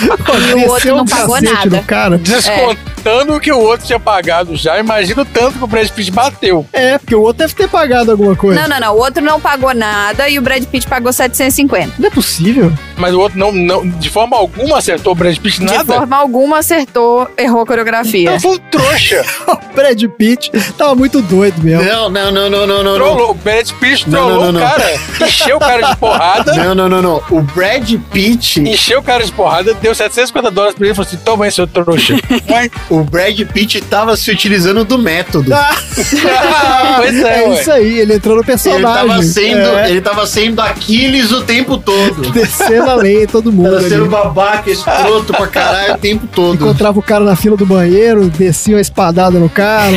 E o outro não pagou nada. do cara. Descontando o que o outro tinha pagado já, imagina o tanto que o Brad Pitt bateu. É, porque o outro deve ter pagado alguma coisa. Não, não, não. O outro não pagou nada e o Brad Pitt pagou 750. Não é possível. Mas o outro não, não de forma alguma acertou o Brad Pitt De nada. forma alguma acertou, errou a coreografia. Não, foi um trouxa. [laughs] O Brad Pitt tava muito doido mesmo. Não, não, não, não, não, não. trollou. O Brad Pitt Não, trollou não, não, o cara. Encheu o cara de porrada. Não, não, não, não. O Brad Pitt, Encheu o cara de porrada, deu 750 dólares pra ele e falou assim: toma aí, seu trouxa. [laughs] Mas, o Brad Pitt tava se utilizando do método. [laughs] pois é, É ué. isso aí, ele entrou no Ele personagem. tava sendo, É, ele tava sendo Aquiles o tempo todo. [laughs] descendo a lei, todo mundo. Tava ali. sendo babaca, escroto pra caralho o tempo todo. Encontrava o cara na fila do banheiro, descia uma espadada no cara.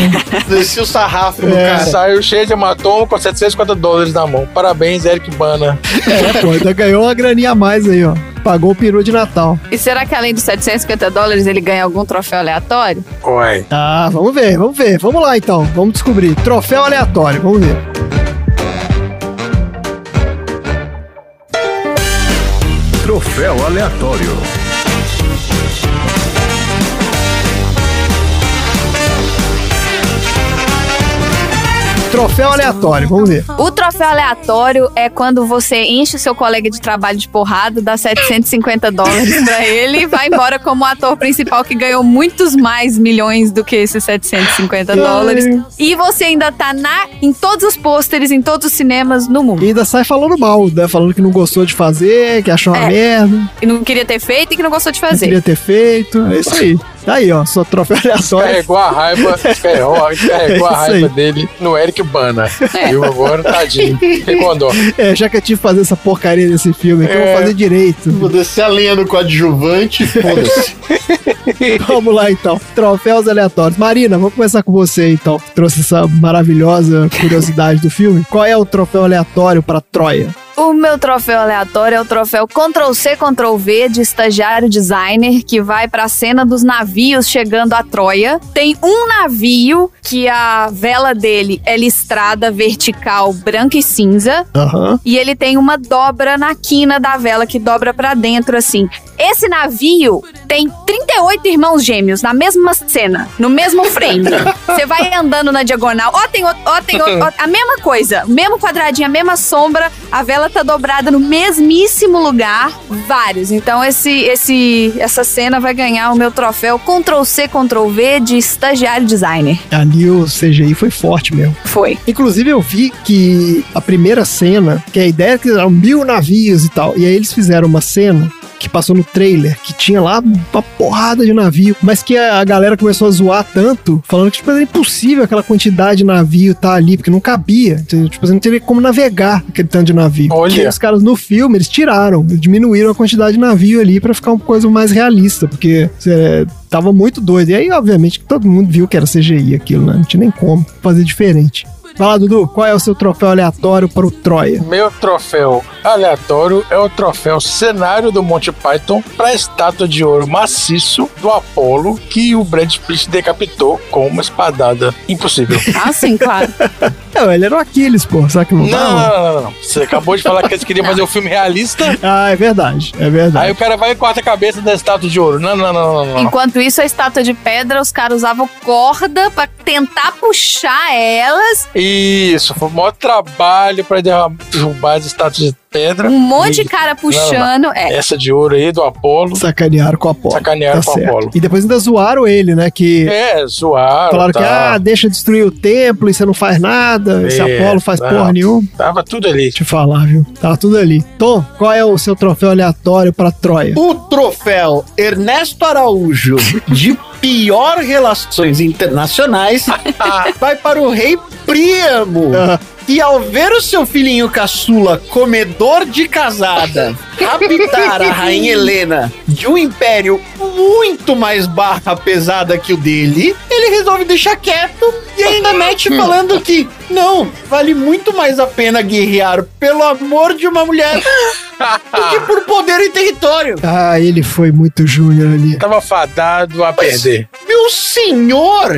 Descia o sarrafo no É. cara. Saiu cheio de hematoma com 750 dólares na mão. Parabéns, Eric Bana. É, pô, ainda ganhou uma graninha a mais aí, ó. Pagou o peru de Natal. E será que além dos 750 dólares ele ganha algum troféu aleatório? Ué. Ah, vamos ver, vamos ver. Vamos lá então, vamos descobrir. Troféu aleatório, vamos ver. Troféu aleatório. Troféu aleatório, vamos ver. O troféu aleatório é quando você enche o seu colega de trabalho de porrada, dá 750 dólares pra ele e vai embora como ator principal que ganhou muitos mais milhões do que esses 750 dólares. E você ainda tá na, em todos os pôsteres, em todos os cinemas no mundo. E ainda sai falando mal, né? Falando que não gostou de fazer, que achou uma É. merda, E não queria ter feito e que não gostou de não fazer. queria ter feito. É isso aí. Tá aí, ó, só troféu aleatório. Carregou a raiva, descarregou, descarregou É a raiva aí. dele no Eric Bana. Viu? Agora, tadinho. Ficou com dó. É, já que eu tive que fazer essa porcaria desse filme aqui, eu vou É. fazer direito. Vou descer a lenha no coadjuvante, foda-se. [laughs] Vamos lá então. Troféus aleatórios. Marina, vamos começar com você então, que trouxe essa maravilhosa curiosidade do filme. Qual é o troféu aleatório pra Troia? O meu troféu aleatório é o troféu Ctrl-C, Ctrl-V de estagiário designer, que vai pra cena dos navios chegando a Troia. Tem um navio que a vela dele é listrada vertical branca e cinza. Aham. E ele tem uma dobra na quina da vela que dobra pra dentro assim. Esse navio tem 38 irmãos gêmeos na mesma cena, no mesmo frame. [laughs] Você vai andando na diagonal, ó, tem, outro- ó, tem outro- ó, a mesma coisa, mesmo quadradinho, a mesma sombra, a vela tá dobrada no mesmíssimo lugar, vários. Então esse esse essa cena vai ganhar o meu troféu Ctrl C Ctrl V de estagiário designer. Ali o CGI foi forte mesmo. Foi. Inclusive, eu vi que a primeira cena, que a ideia é que eram mil navios e tal, e aí eles fizeram uma cena que passou no trailer, que tinha lá uma porrada de navio, mas que a, galera começou a zoar tanto, falando que tipo, era impossível aquela quantidade de navio estar ali, porque não cabia. Tipo, você não teria como navegar aquele tanto de navio. Olha. E os caras no filme, eles tiraram, diminuíram a quantidade de navio ali pra ficar uma coisa mais realista, porque é, tava muito doido. E aí, obviamente, que todo mundo viu que era CGI aquilo, né? Não tinha nem como fazer diferente. Vai lá, Dudu, qual é o seu troféu aleatório para o Troia? Meu troféu aleatório é o troféu cenário do Monty Python para a estátua de ouro maciço do Apollo que o Brad Pitt decapitou com uma espadada impossível. [laughs] Ah, sim, claro. [laughs] Não, ele era o Aquiles, pô, sabe que não, Não, não, não, não, não. Você acabou de falar que eles queriam fazer um filme realista. Ah, é verdade, é verdade. Aí o cara vai e corta a cabeça da estátua de ouro. Não, não, não, não, não. Enquanto isso, a estátua de pedra, os caras usavam corda pra tentar puxar elas. Isso, foi o maior trabalho para derrubar as estátuas de pedra. Um monte de E cara puxando. É. Essa de ouro aí do Apolo. Sacanearam com o Apolo. Sacanearam com o. Apolo. E depois ainda zoaram ele, né? Que É, zoaram. falaram que, tá. ah, deixa destruir o templo e você não faz nada. Esse É, Apolo faz não. porra nenhuma. Tava tudo ali. Te falar, viu? Tava tudo ali. Tom, qual é o seu troféu aleatório pra Troia? O troféu Ernesto Araújo de pior relações internacionais [laughs] vai para o rei Príamo. Ah, E ao ver o seu filhinho caçula, comedor de casada, raptar a rainha Helena de um império muito mais barra pesada que o dele, ele resolve deixar quieto e ainda mete falando que não, vale muito mais a pena guerrear pelo amor de uma mulher [laughs] do que por poder e território. ah, ele foi muito júnior ali. Tava fadado a perder. Meu senhor!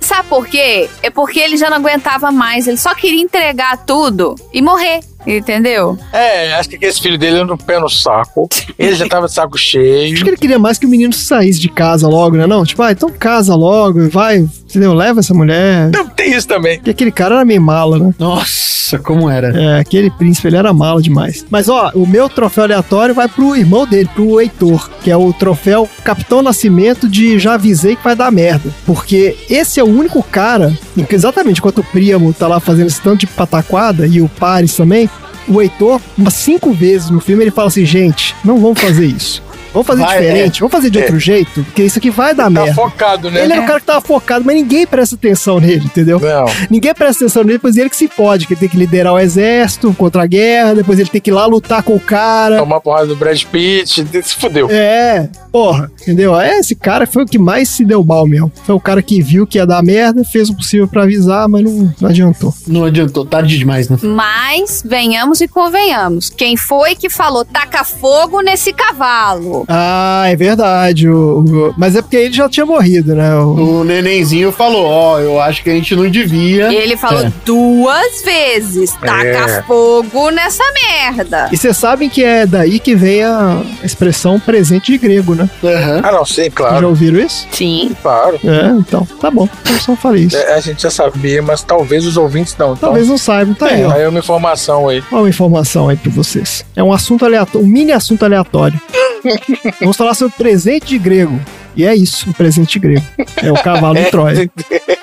Sabe por quê? É porque ele já não aguentava mais. Ele só queria entregar tudo e morrer. Entendeu? É, acho que esse filho dele anda no pé no saco. Ele já tava de saco cheio. Acho que ele queria mais que o menino saísse de casa logo, né? Não, tipo, ah, então casa logo, vai, entendeu? Leva essa mulher. Não, tem isso também. Porque aquele cara era meio mala, né? Nossa, como era. É, aquele príncipe, ele era mala demais. Mas, ó, o meu troféu aleatório vai pro irmão dele, pro Heitor, que é o troféu Capitão Nascimento de Já Avisei que vai dar merda. Porque esse é o único cara, exatamente enquanto o Príamo tá lá fazendo esse tanto de pataquada, e o Paris também, o Heitor, umas cinco vezes no filme, ele fala assim, gente, não vamos fazer isso. Vamos fazer Vai, diferente, vamos fazer de outro jeito, porque isso aqui vai dar Tá merda. focado, né? Ele era o cara que tava focado, mas ninguém presta atenção nele, entendeu? Não. Ninguém presta atenção nele, pois ele que se pode, que ele tem que liderar o exército contra a guerra, depois ele tem que ir lá lutar com o cara. Tomar porrada do Brad Pitt, se fudeu. É, porra, entendeu? É, esse cara foi o que mais se deu mal mesmo. Foi o cara que viu que ia dar merda, fez o possível pra avisar, mas não, não adiantou. Não adiantou, tarde demais, né? Mas venhamos e convenhamos. Quem foi que falou taca fogo nesse cavalo? Ah, é verdade. O, o- mas é porque ele já tinha morrido, né? O- O nenenzinho falou: Ó, eu acho que a gente não devia. Ele falou É. duas vezes: taca É. fogo nessa merda. E vocês sabem que é daí que vem a expressão presente de grego, né? Aham. Ah, não, sim, Já claro. ouviram isso? Sim. Claro. É, então, tá bom. Eu só falei isso. É, a gente já sabia, mas talvez os ouvintes não. Então, Talvez não saibam, tá aí, é, ó. aí é uma informação aí. Olha uma informação aí pra vocês. É um assunto aleatório, um mini assunto aleatório. [laughs] Vamos falar sobre presente de grego. E é isso, o presente grego. É o cavalo de Troia.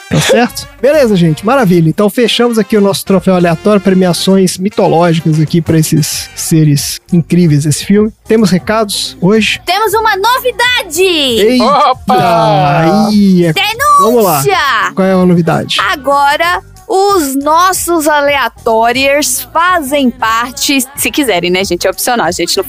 Tá certo? Beleza, gente. Maravilha. Então fechamos aqui o nosso troféu aleatório, premiações mitológicas aqui para esses seres incríveis desse filme. Temos recados hoje? Temos uma novidade! Eita! Opa! Aí, é- Vamos lá. Denúncia! Qual é a novidade? Agora, os nossos aleatórios fazem parte, se quiserem, né, gente? É opcional, a gente não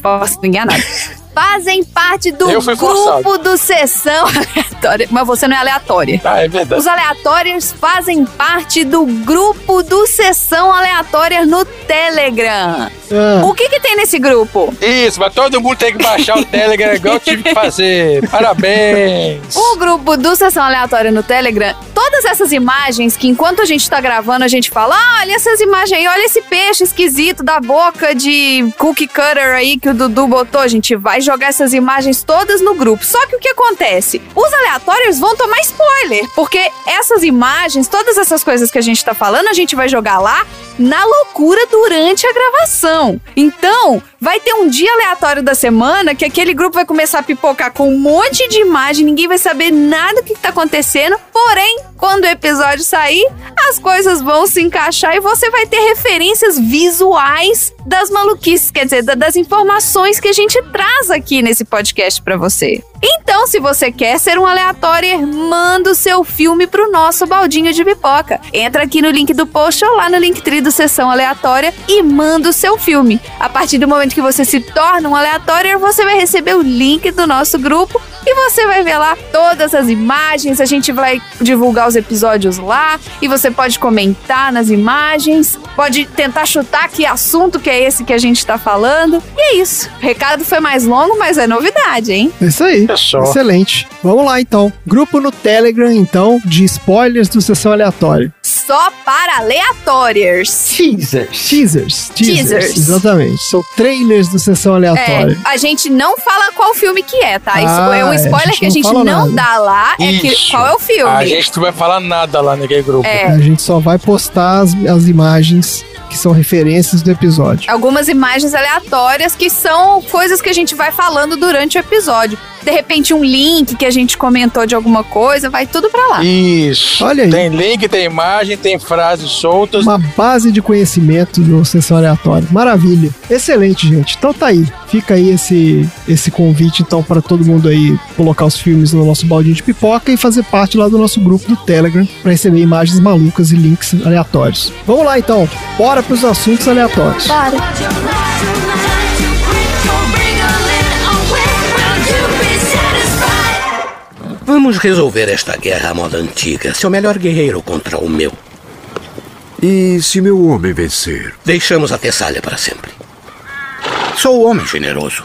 a nada. [laughs] Fazem parte do grupo forçado. do Sessão [laughs] Aleatória. Mas você não é aleatória. Ah, é verdade. Os aleatórios fazem parte do grupo do Sessão Aleatória no Telegram. Ah, O que que tem nesse grupo? Isso, mas todo mundo tem que baixar o Telegram igual eu tive que fazer. Parabéns! O grupo do Sessão Aleatória no Telegram, todas essas imagens que enquanto a gente tá gravando, a gente fala: "Ah, olha essas imagens aí, olha esse peixe esquisito da boca de cookie cutter aí que o Dudu botou. A gente vai jogar essas imagens todas no grupo. Só que o que acontece? Os aleatórios vão tomar spoiler, porque essas imagens, todas essas coisas que a gente tá falando, a gente vai jogar lá na loucura durante a gravação. Então, vai ter um dia aleatório da semana que aquele grupo vai começar a pipocar com um monte de imagem, ninguém vai saber nada do que tá acontecendo. Porém, quando o episódio sair, as coisas vão se encaixar e você vai ter referências visuais das maluquices, quer dizer, da- das informações que a gente traz aqui nesse podcast pra você. Então, se você quer ser um aleatório, manda o seu filme pro nosso baldinho de pipoca. Entra aqui no link do post ou lá no Linktree do Sessão Aleatória e manda o seu filme. A partir do momento que você se torna um aleatório, você vai receber o link do nosso grupo e você vai ver lá todas as imagens. A gente vai divulgar os episódios lá e você pode comentar nas imagens, pode tentar chutar que assunto que é esse que a gente tá falando. E é isso. O recado foi mais longo, mas é novidade, hein? é isso aí. Fechou. Excelente. Vamos lá, então. Grupo no Telegram, então, de spoilers do Sessão Aleatória. Só para aleatórios. Teasers. Teasers. Teasers. Exatamente. São trailers do Sessão Aleatória. É, a gente não fala qual filme que é, tá? Isso Ah, é um é, a spoiler gente que a não gente não nada. dá lá. É que, qual é o filme? A gente não vai falar nada lá naquele grupo. É. A gente só vai postar as, as imagens que são referências do episódio. Algumas imagens aleatórias que são coisas que a gente vai falando durante o episódio. De repente, um link que a gente comentou de alguma coisa, vai tudo pra lá. Isso. Olha aí. Tem link, tem imagem, tem frases soltas. Uma base de conhecimento do Sessão Aleatória. Maravilha. Excelente, gente. Então tá aí. Fica aí esse, esse convite, então, para todo mundo aí colocar os filmes no nosso baldinho de pipoca e fazer parte lá do nosso grupo do Telegram para receber imagens malucas e links aleatórios. Vamos lá, então. Bora pros assuntos aleatórios. Bora. Vamos resolver esta guerra à moda antiga. Seu melhor guerreiro contra o meu. E se meu homem vencer? Deixamos a Tessália para sempre. Sou homem generoso.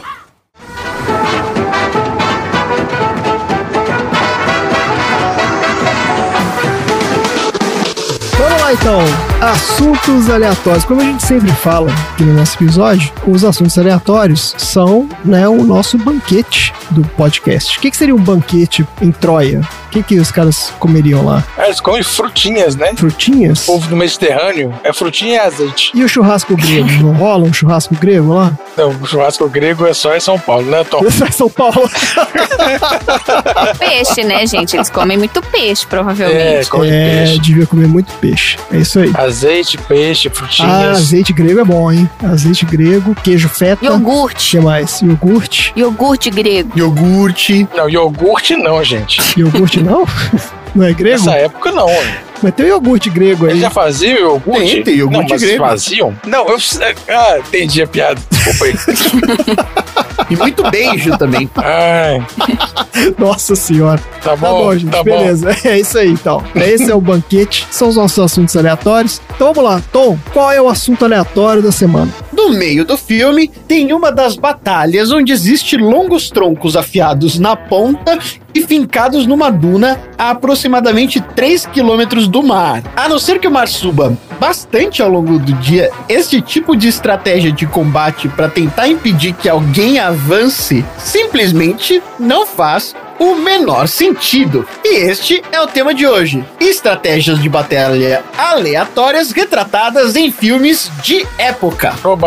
Vamos lá então, assuntos aleatórios. Como a gente sempre fala aqui no nosso episódio, os assuntos aleatórios são né, o nosso banquete do podcast. O que, que seria um banquete em Troia? O que, que os caras comeriam lá? É, Eles comem frutinhas, né? Frutinhas? O povo do Mediterrâneo é frutinha e azeite. E o churrasco grego? [laughs] Não rola um churrasco grego lá? Não, o churrasco grego é só em São Paulo, né, Tom? [laughs] É São Paulo. [laughs] Peixe, né, gente? Eles comem muito peixe, É, provavelmente. come É, peixe. devia comer muito peixe. É isso aí. Azeite, peixe, Ah, frutinhas. azeite grego é bom, hein? Azeite grego, queijo feta. O Iogurte. que mais? Iogurte. Iogurte grego. Iogurte. Não, iogurte não, gente. Iogurte não? [laughs] Não é grego? Nessa época não. hein? Mas tem o iogurte grego aí. Eles já faziam iogurte? Tem, tem iogurte não, mas grego. faziam? Não, eu... Ah, entendi a piada. Desculpa aí. [laughs] E muito beijo também. Ai, Nossa senhora. tá Tá bom, bom, gente. tá bom. beleza. [laughs] É isso aí, então. Esse é o banquete. São os nossos assuntos aleatórios. Então vamos lá. Tom, qual é o assunto aleatório da semana? No meio do filme, tem uma das batalhas onde existe longos troncos afiados na ponta e fincados numa duna a aproximadamente 3 quilômetros do mar. A não ser que o mar suba bastante ao longo do dia, este tipo de estratégia de combate para tentar impedir que alguém avance simplesmente não faz o menor sentido. E este é o tema de hoje: estratégias de batalha aleatórias retratadas em filmes de época. Oba!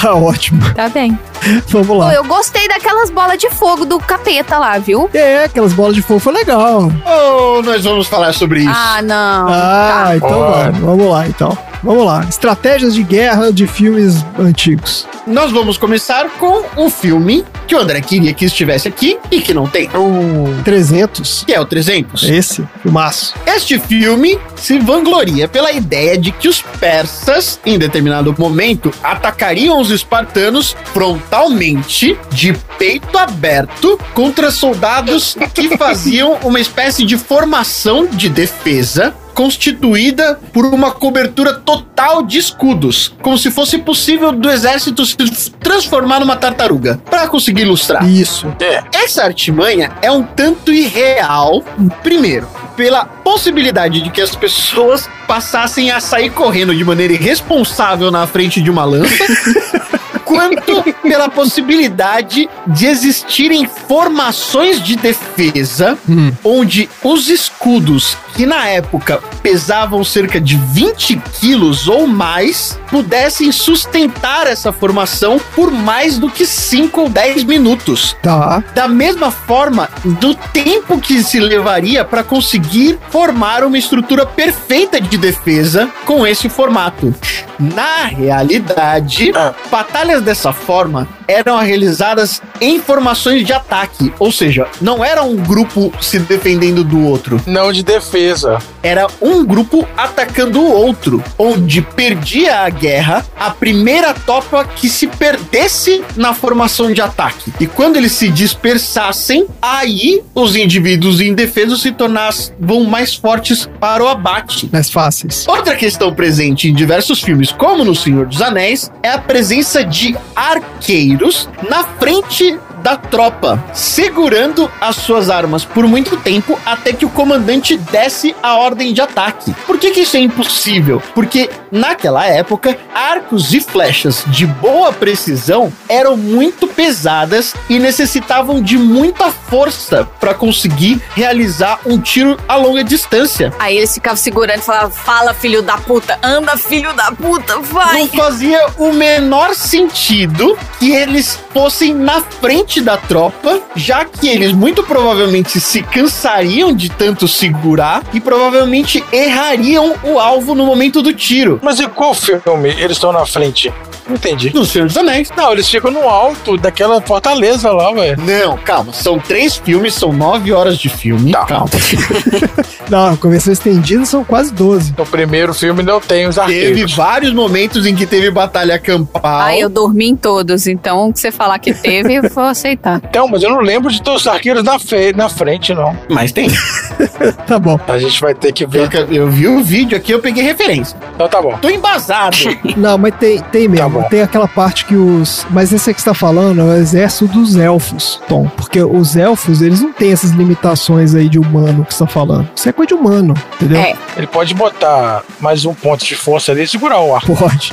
Tá ótimo. Tá bem. [laughs] Vamos Pô, lá. eu gostei daquelas bolas de fogo do capeta lá, viu? É, aquelas bolas de fogo foi legal. Ou nós vamos falar sobre isso? Ah, não. Ah, Tá. então vamos. Vamos lá, então. Vamos lá. Estratégias de guerra de filmes antigos. Nós vamos começar com um filme que o André queria que estivesse aqui e que não tem, O 300. que é o 300. Esse, filmaço. Este filme se vangloria pela ideia de que os persas, em determinado momento, atacariam os espartanos frontalmente, de peito aberto, contra soldados que faziam uma espécie de formação de defesa. Constituída por uma cobertura total de escudos, como se fosse possível do exército se transformar numa tartaruga. Para conseguir ilustrar, Isso. É. essa artimanha é um tanto irreal, primeiro, pela possibilidade de que as pessoas passassem a sair correndo de maneira irresponsável na frente de uma lança, [laughs] quanto pela possibilidade de existirem formações de defesa Hum. onde os escudos, que na época pesavam cerca de 20 quilos ou mais, pudessem sustentar essa formação por mais do que 5 ou 10 minutos. Tá. Da mesma forma, do tempo que se levaria para conseguir formar uma estrutura perfeita de defesa com esse formato. Na realidade, Ah. batalhas dessa forma eram realizadas em formações de ataque, ou seja, não era um grupo se defendendo do outro, Não de defesa. era um grupo atacando o outro, onde perdia a guerra a primeira tropa que se perdesse na formação de ataque. E quando eles se dispersassem, aí os indivíduos indefesos se tornavam mais fortes para o abate. Mais fáceis. Outra questão presente em diversos filmes, como no Senhor dos Anéis, é a presença de arqueiros na frente da tropa, segurando as suas armas por muito tempo até que o comandante desse a ordem de ataque. Por que, que isso é impossível? Porque naquela época, arcos e flechas de boa precisão eram muito pesadas e necessitavam de muita força para conseguir realizar um tiro a longa distância. Aí eles ficavam segurando e falavam: Fala, filho da puta, anda, filho da puta, vai. não fazia o menor sentido que eles fossem na frente da tropa, já que eles muito provavelmente se cansariam de tanto segurar e provavelmente errariam o alvo no momento do tiro. Mas e qual filme eles estão na frente? Não entendi. No Senhor dos Anéis. Não, eles ficam no alto daquela fortaleza lá, velho. Não, calma. São três filmes, são nove horas de filme. Tá. Calma. [laughs] Não, a convenção estendida são quase 12. No primeiro filme não tem os Teve arqueiros. vários momentos em que teve batalha campal. Ai, eu dormi em todos, então o que você falar que teve, eu vou aceitar. [laughs] Então, mas eu não lembro de ter os arqueiros na, fe- na frente, não. Mas tem. [laughs] Tá bom. A gente vai ter que ver. Eu, eu vi o vídeo aqui, eu peguei referência. Então tá bom. Tô embasado. Não, mas tem, tem mesmo. Tem aquela parte que os. Mas esse que você tá falando é o exército dos elfos, Tom. Porque os elfos, eles não têm essas limitações aí de humano que você tá falando. Isso é coisa de humano, entendeu? É. Ele pode botar mais um ponto de força ali e segurar o ar. Pode.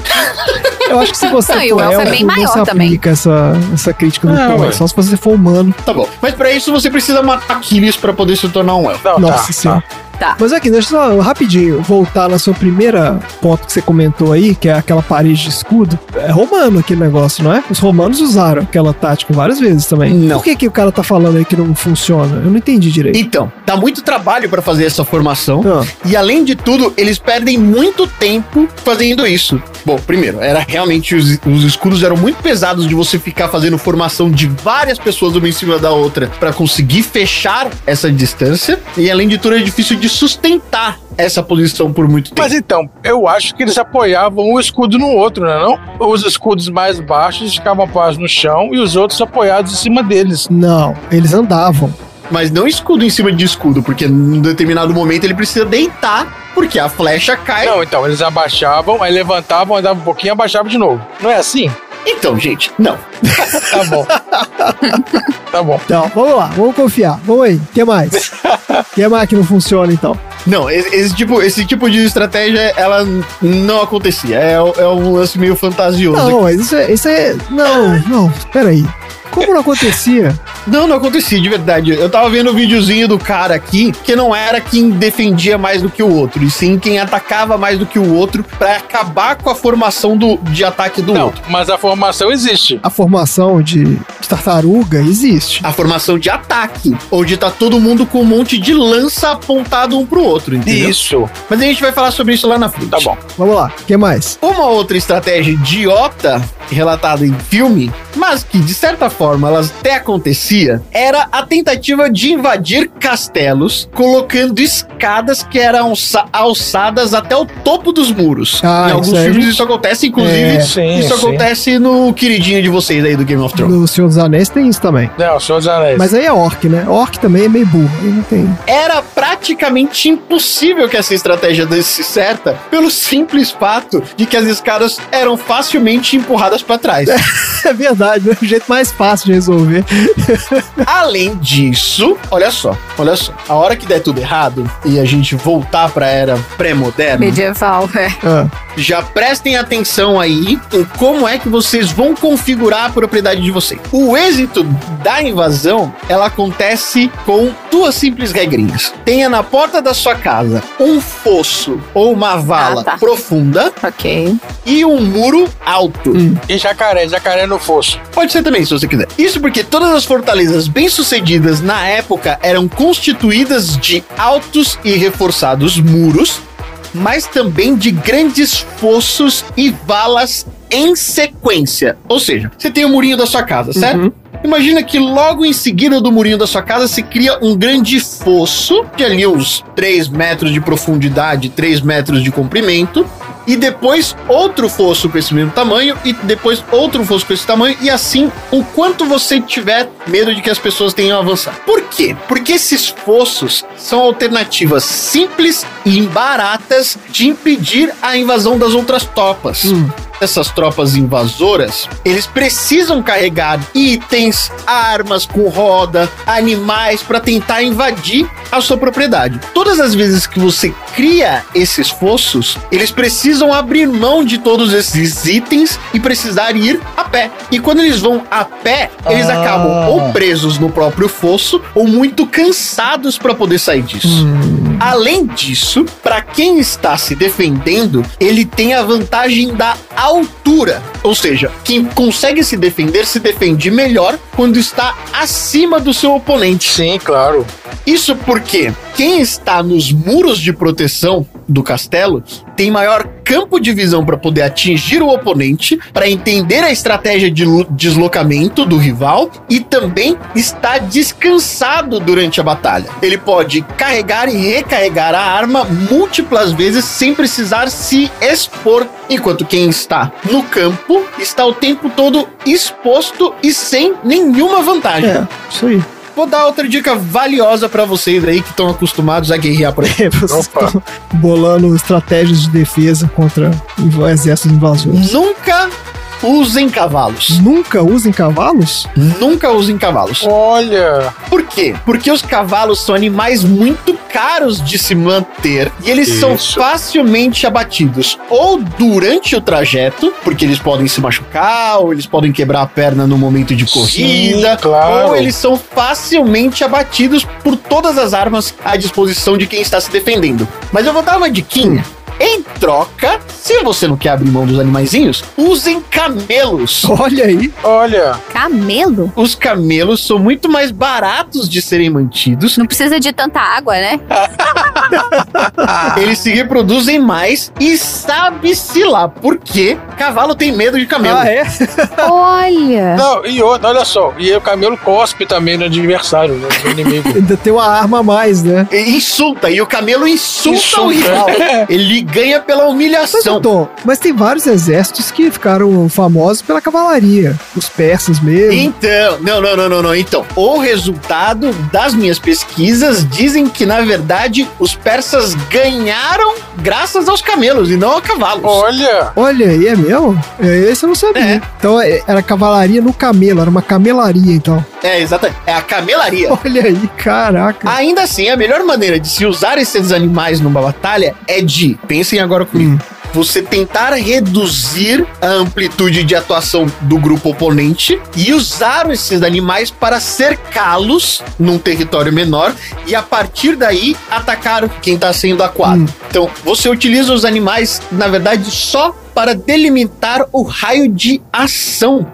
Eu acho que se você Não, e for o elfo é bem não maior também. aplica essa, essa crítica do Não, Tom. É só se você for humano. Tá bom. Mas pra isso você precisa matar Aquiles pra poder se tornar um elfo. Não, Nossa tá, senhora. Tá. Mas aqui, deixa eu só rapidinho voltar na sua primeira ponto que você comentou aí, que é aquela parede de escudo. É romano aquele negócio, não é? Os romanos usaram aquela tática várias vezes também. Não. Por que, que o cara tá falando aí que não funciona? Eu não entendi direito. Então, dá muito trabalho pra fazer essa formação. Ah, E além de tudo, eles perdem muito tempo fazendo isso. Bom, primeiro, era realmente os, os escudos eram muito pesados de você ficar fazendo formação de várias pessoas uma em cima da outra pra conseguir fechar essa distância. E além de tudo, é difícil de sustentar essa posição por muito tempo. Mas então, eu acho que eles apoiavam um escudo no outro, né? Não? Os escudos mais baixos ficavam apoiados no chão e os outros apoiados em cima deles. não, eles andavam. Mas não escudo em cima de escudo, porque em determinado momento ele precisa deitar, porque a flecha cai. Não, então, eles abaixavam, aí levantavam, andavam um pouquinho e abaixavam de novo. Não é assim? Então, gente, não. [laughs] Tá bom. [laughs] tá bom. Então, vamos lá, vamos confiar. Vamos aí, o que mais? O [laughs] que mais que não funciona então? Não, esse, esse tipo, esse tipo de estratégia, ela não acontecia. É, é um lance meio fantasioso. Não, mas isso é, isso é. Não, não, peraí. Como não acontecia? Não, não acontecia, de verdade. Eu tava vendo o videozinho do cara aqui, que não era quem defendia mais do que o outro, e sim quem atacava mais do que o outro pra acabar com a formação do, de ataque do Não, outro. mas a formação existe. A formação de, de tartaruga existe. A formação de ataque, onde tá todo mundo com um monte de lança apontado um pro outro, entendeu? Isso. Mas a gente vai falar sobre isso lá na frente. Tá bom. Vamos lá, o que mais? Uma outra estratégia idiota relatada em filme, mas que de certa forma elas até acontecia, era a tentativa de invadir castelos colocando escadas que eram alçadas até o topo dos muros. Ah, em alguns filmes isso acontece, inclusive É, sim, isso sim. acontece no queridinho de vocês aí do Game of Thrones. No Senhor dos Anéis tem isso também. Não, Senhor dos Anéis. Mas aí é orc, né? Orc também é meio burro. Aí não tem. Era praticamente impossível que essa estratégia desse certa, pelo simples fato de que as escadas eram facilmente empurradas para trás. [laughs] É verdade, é o jeito mais fácil de resolver. [laughs] Além disso, olha só, olha só. A hora que der tudo errado e a gente voltar pra era pré-moderna, Medieval, é. Ah, já prestem atenção aí em como é que vocês vão configurar a propriedade de vocês. O êxito da invasão, ela acontece com duas simples regrinhas. Tenha na porta da sua casa um fosso ou uma vala Ah, tá. profunda Ok. e um muro alto. E jacaré, jacaré no fosso. Pode ser também, se você quiser. Isso porque todas as fortalezas bem-sucedidas na época eram constituídas de altos e reforçados muros, mas também de grandes fossos e valas em sequência. Ou seja, você tem o murinho da sua casa, certo? Imagina que logo em seguida do murinho da sua casa se cria um grande fosso, de ali uns 3 metros de profundidade, 3 metros de comprimento, e depois outro fosso com esse mesmo tamanho, e depois outro fosso com esse tamanho, e assim o quanto você tiver medo de que as pessoas tenham a avançar. Por quê? Porque esses fossos são alternativas simples e baratas de impedir a invasão das outras tropas essas tropas invasoras, eles precisam carregar itens, armas com roda, animais para tentar invadir a sua propriedade. Todas as vezes que você cria esses fossos, eles precisam abrir mão de todos esses itens e precisar ir a pé. E quando eles vão a pé, eles Ah. acabam ou presos no próprio fosso ou muito cansados para poder sair disso. Além disso, para quem está se defendendo, ele tem a vantagem da altura. Ou seja, quem consegue se defender se defende melhor quando está acima do seu oponente. Sim, claro. Isso porque quem está nos muros de proteção do castelo tem maior campo de visão para poder atingir o oponente, para entender a estratégia de deslocamento do rival e também está descansado durante a batalha. Ele pode carregar e recarregar a arma múltiplas vezes sem precisar se expor, enquanto quem está no campo está o tempo todo exposto e sem nenhuma vantagem. é, isso aí. Vou dar outra dica valiosa pra vocês aí que estão acostumados a guerrear por aí. [laughs] Vocês estão bolando estratégias de defesa contra exércitos invasores. Nunca usem cavalos. Nunca usem cavalos? Nunca usem cavalos. Olha. Por quê? Porque os cavalos são animais muito caros de se manter e eles são Isso. facilmente abatidos ou durante o trajeto, porque eles podem se machucar, ou eles podem quebrar a perna no momento de corrida, claro. ou eles são facilmente abatidos por todas as armas à disposição de quem está se defendendo. Mas eu vou dar uma diquinha. Em troca, se você não quer abrir mão dos animaizinhos, usem camelos. Olha aí. Olha. Camelo? Os camelos são muito mais baratos de serem mantidos. Não precisa de tanta água, né? [laughs] Eles se reproduzem mais e sabe-se lá por quê cavalo tem medo de camelo. Ah, é? Olha. Não, e outra, olha só. E o camelo cospe também no adversário, né, no inimigo. [laughs] Ainda tem uma arma a mais, né? E Insulta, e o camelo insulta, o Insulta. rival. [laughs] Ele ganha pela Mas, humilhação. Tom, mas tem vários exércitos que ficaram famosos pela cavalaria. Os persas mesmo. Então, não, não, não, não, não. Então, o resultado das minhas pesquisas dizem que, na verdade, os persas ganharam graças aos camelos e não a cavalos. Olha. Olha aí, é mesmo? É, Esse eu não sabia. É. Então é, era cavalaria no camelo, era uma camelaria, então. É, exatamente. É a camelaria. [laughs] Olha aí, caraca. Ainda assim, a melhor maneira de se usar esses animais numa batalha é de, pensem agora comigo, você tentar reduzir a amplitude de atuação do grupo oponente e usar esses animais para cercá-los num território menor e a partir daí atacar quem está sendo acuado. Então, você utiliza os animais, na verdade, só para delimitar o raio de ação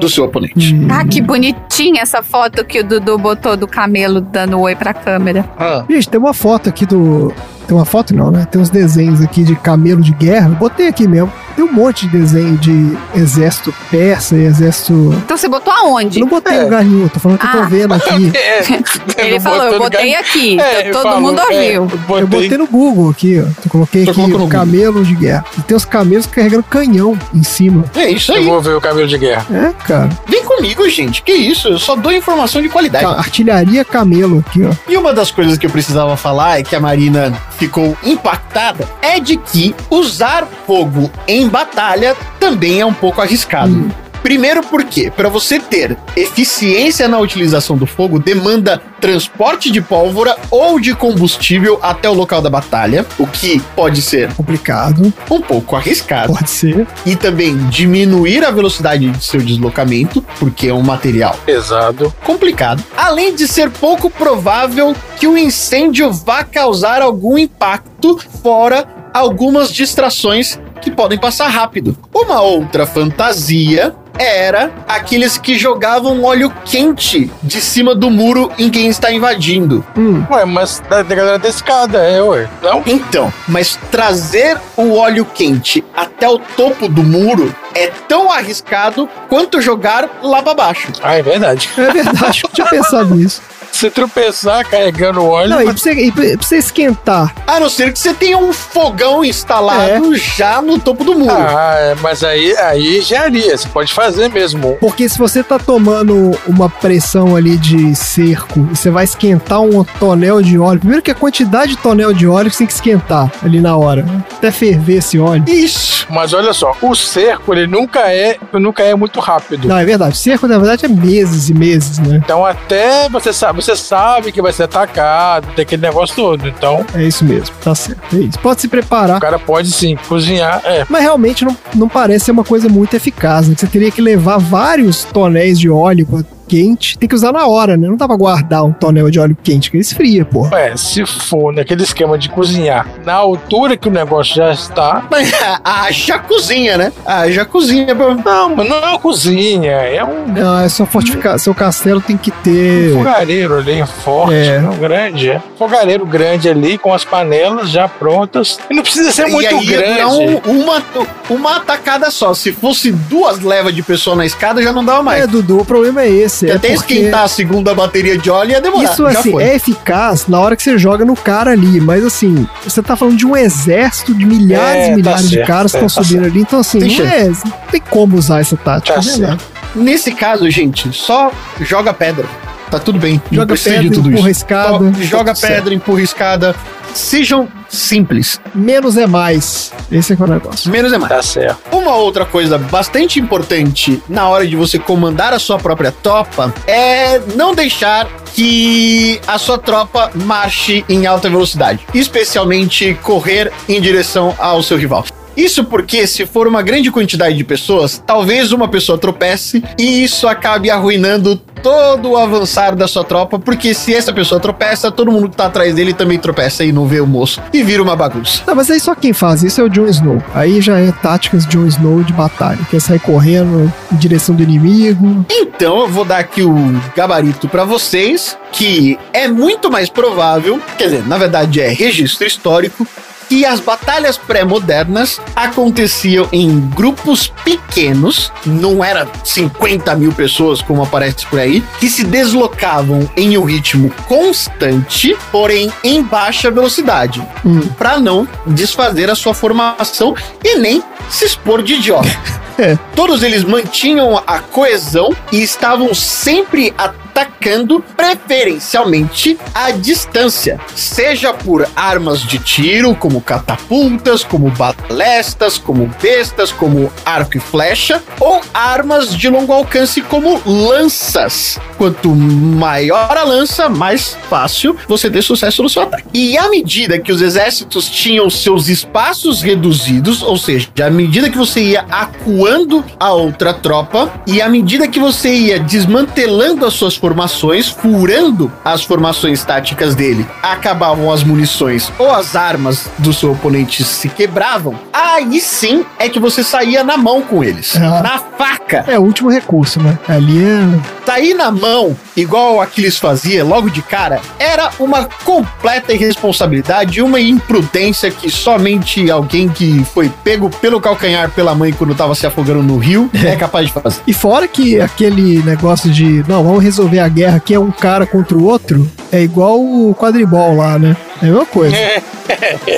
do seu oponente. Ah, que bonitinha essa foto que o Dudu botou do camelo dando oi pra câmera. Ah, Gente, tem uma foto aqui do. Tem uma foto não, né? Tem uns desenhos aqui de camelo de guerra. Botei aqui mesmo. Tem um monte de desenho de exército persa e exército. Então você botou Eu aonde? não botei É. lugar nenhum, tô falando que eu tô Ah. vendo aqui. [laughs] é, [laughs] Ele falou, eu botei gar- aqui. É, todo falou, mundo é, ouviu. Eu botei no Google aqui, ó. Eu coloquei Você aqui Google. camelo de guerra. E tem os camelos carregando canhão em cima. É isso Eu aí. vou ver o cabelo de guerra. É, cara. Vem comigo, gente. Que isso? Eu só dou informação de qualidade. Artilharia camelo aqui, ó. E uma das coisas que eu precisava falar e que a Marina ficou impactada é de que usar fogo em batalha também é um pouco arriscado. Primeiro porque, para você ter eficiência na utilização do fogo, demanda transporte de pólvora ou de combustível até o local da batalha, o que pode ser Complicado. um pouco arriscado. Pode ser. E também diminuir a velocidade de seu deslocamento, porque é um material Pesado. complicado. Além de ser pouco provável que o incêndio vá causar algum impacto, fora algumas distrações que podem passar rápido. Uma outra fantasia era aqueles que jogavam óleo quente de cima do muro em quem está invadindo. Hum. Ué, mas da, da galera da escada, é, ué. Não? Então, mas trazer o óleo quente até o topo do muro é tão arriscado quanto jogar lá para baixo. Ah, é verdade. É verdade, eu tinha pensado nisso. Se tropeçar carregando óleo, Não, e pra você, e pra pra você esquentar. A não ser que você tenha um fogão instalado já no topo do muro. Ah, é, mas aí, aí engenharia, você pode fazer mesmo. Porque se você tá tomando uma pressão ali de cerco e você vai esquentar um tonel de óleo, primeiro que a quantidade de tonel de óleo que você tem que esquentar ali na hora, até ferver esse óleo. Isso. Mas olha só, o cerco ele nunca é, nunca é muito rápido. Não, é verdade. Cerco, na verdade, é meses e meses, né? Então até você sabe, você sabe que vai ser atacado, tem aquele negócio todo. Então É isso mesmo, tá certo. É isso. Pode se preparar. o cara pode sim cozinhar. É, Mas realmente não, não parece ser uma coisa muito eficaz, né? Você teria que levar vários tonéis de óleo pra- quente. Tem que usar na hora, né? Não dá pra guardar um tonel de óleo quente, que ele esfria, pô. é, se for naquele esquema de cozinhar na altura que o negócio já está. Mas [laughs] haja cozinha, né? Haja cozinha. pô. Não, mas não é uma cozinha, é um Não, é só fortificar. Seu castelo tem que Um ter. fogareiro ali, forte, É. não, grande. É. Fogareiro grande ali, com as panelas já prontas. E não precisa ser e muito aí grande. não uma, uma atacada só. Se fosse duas levas de pessoa na escada, já não dava mais. É, Dudu, o problema é esse. É Até porque esquentar a segunda bateria de óleo ia demorar. Isso, assim, foi. é eficaz na hora que você joga no cara ali. Mas, assim, você tá falando de um exército de milhares É, e tá milhares de certo, caras que é, estão tá subindo ali. Então, assim, Tem não, é, não tem como usar essa tática. Tá é verdade. Nesse caso, gente, só joga pedra. Tá tudo bem. não Joga pedra, de tudo empurra isso. escada. Só tá joga certo. pedra, empurra escada. Sejam simples. Menos é mais. Esse é é o negócio. Menos é mais. Tá certo. Uma outra coisa bastante importante na hora de você comandar a sua própria tropa é não deixar que a sua tropa marche em alta velocidade, especialmente correr em direção ao seu rival. Isso porque, se for uma grande quantidade de pessoas, talvez uma pessoa tropece e isso acabe arruinando todo o avançar da sua tropa, porque se essa pessoa tropeça, todo mundo que tá atrás dele também tropeça e não vê o moço e vira uma bagunça. Não, mas aí só quem faz isso é o Jon Snow. Aí já é táticas Jon Snow de batalha. Que é sair correndo em direção do inimigo. Então eu vou dar aqui o gabarito pra vocês, que é muito mais provável, quer dizer, na verdade é registro histórico, que as batalhas pré-modernas aconteciam em grupos pequenos, não era 50 mil pessoas como aparece por aí, que se deslocavam em um ritmo constante, porém em baixa velocidade, Hum. para não desfazer a sua formação e nem se expor de idiota. [laughs] É. Todos eles mantinham a coesão e estavam sempre atacando preferencialmente à distância, seja por armas de tiro, como catapultas, como balestas, como bestas, como arco e flecha, ou armas de longo alcance como lanças. Quanto maior a lança, mais fácil você ter sucesso no seu ataque. E à medida que os exércitos tinham seus espaços reduzidos, ou seja, à medida que você ia acuando a outra tropa e à medida que você ia desmantelando as suas formações, furando as formações táticas dele, acabavam as munições ou as armas do seu oponente se quebravam, aí sim é que você saía na mão com eles. Ah. Na faca. É o último recurso, né? Ali é. Sair na mão, igual o Aquiles fazia logo de cara, era uma completa irresponsabilidade e uma imprudência que somente alguém que foi pego pelo calcanhar pela mãe quando tava se afogando no rio é capaz de fazer. E fora que aquele negócio de, não, vamos resolver a guerra que é um cara contra o outro, é igual o quadribol lá, né? É a mesma coisa.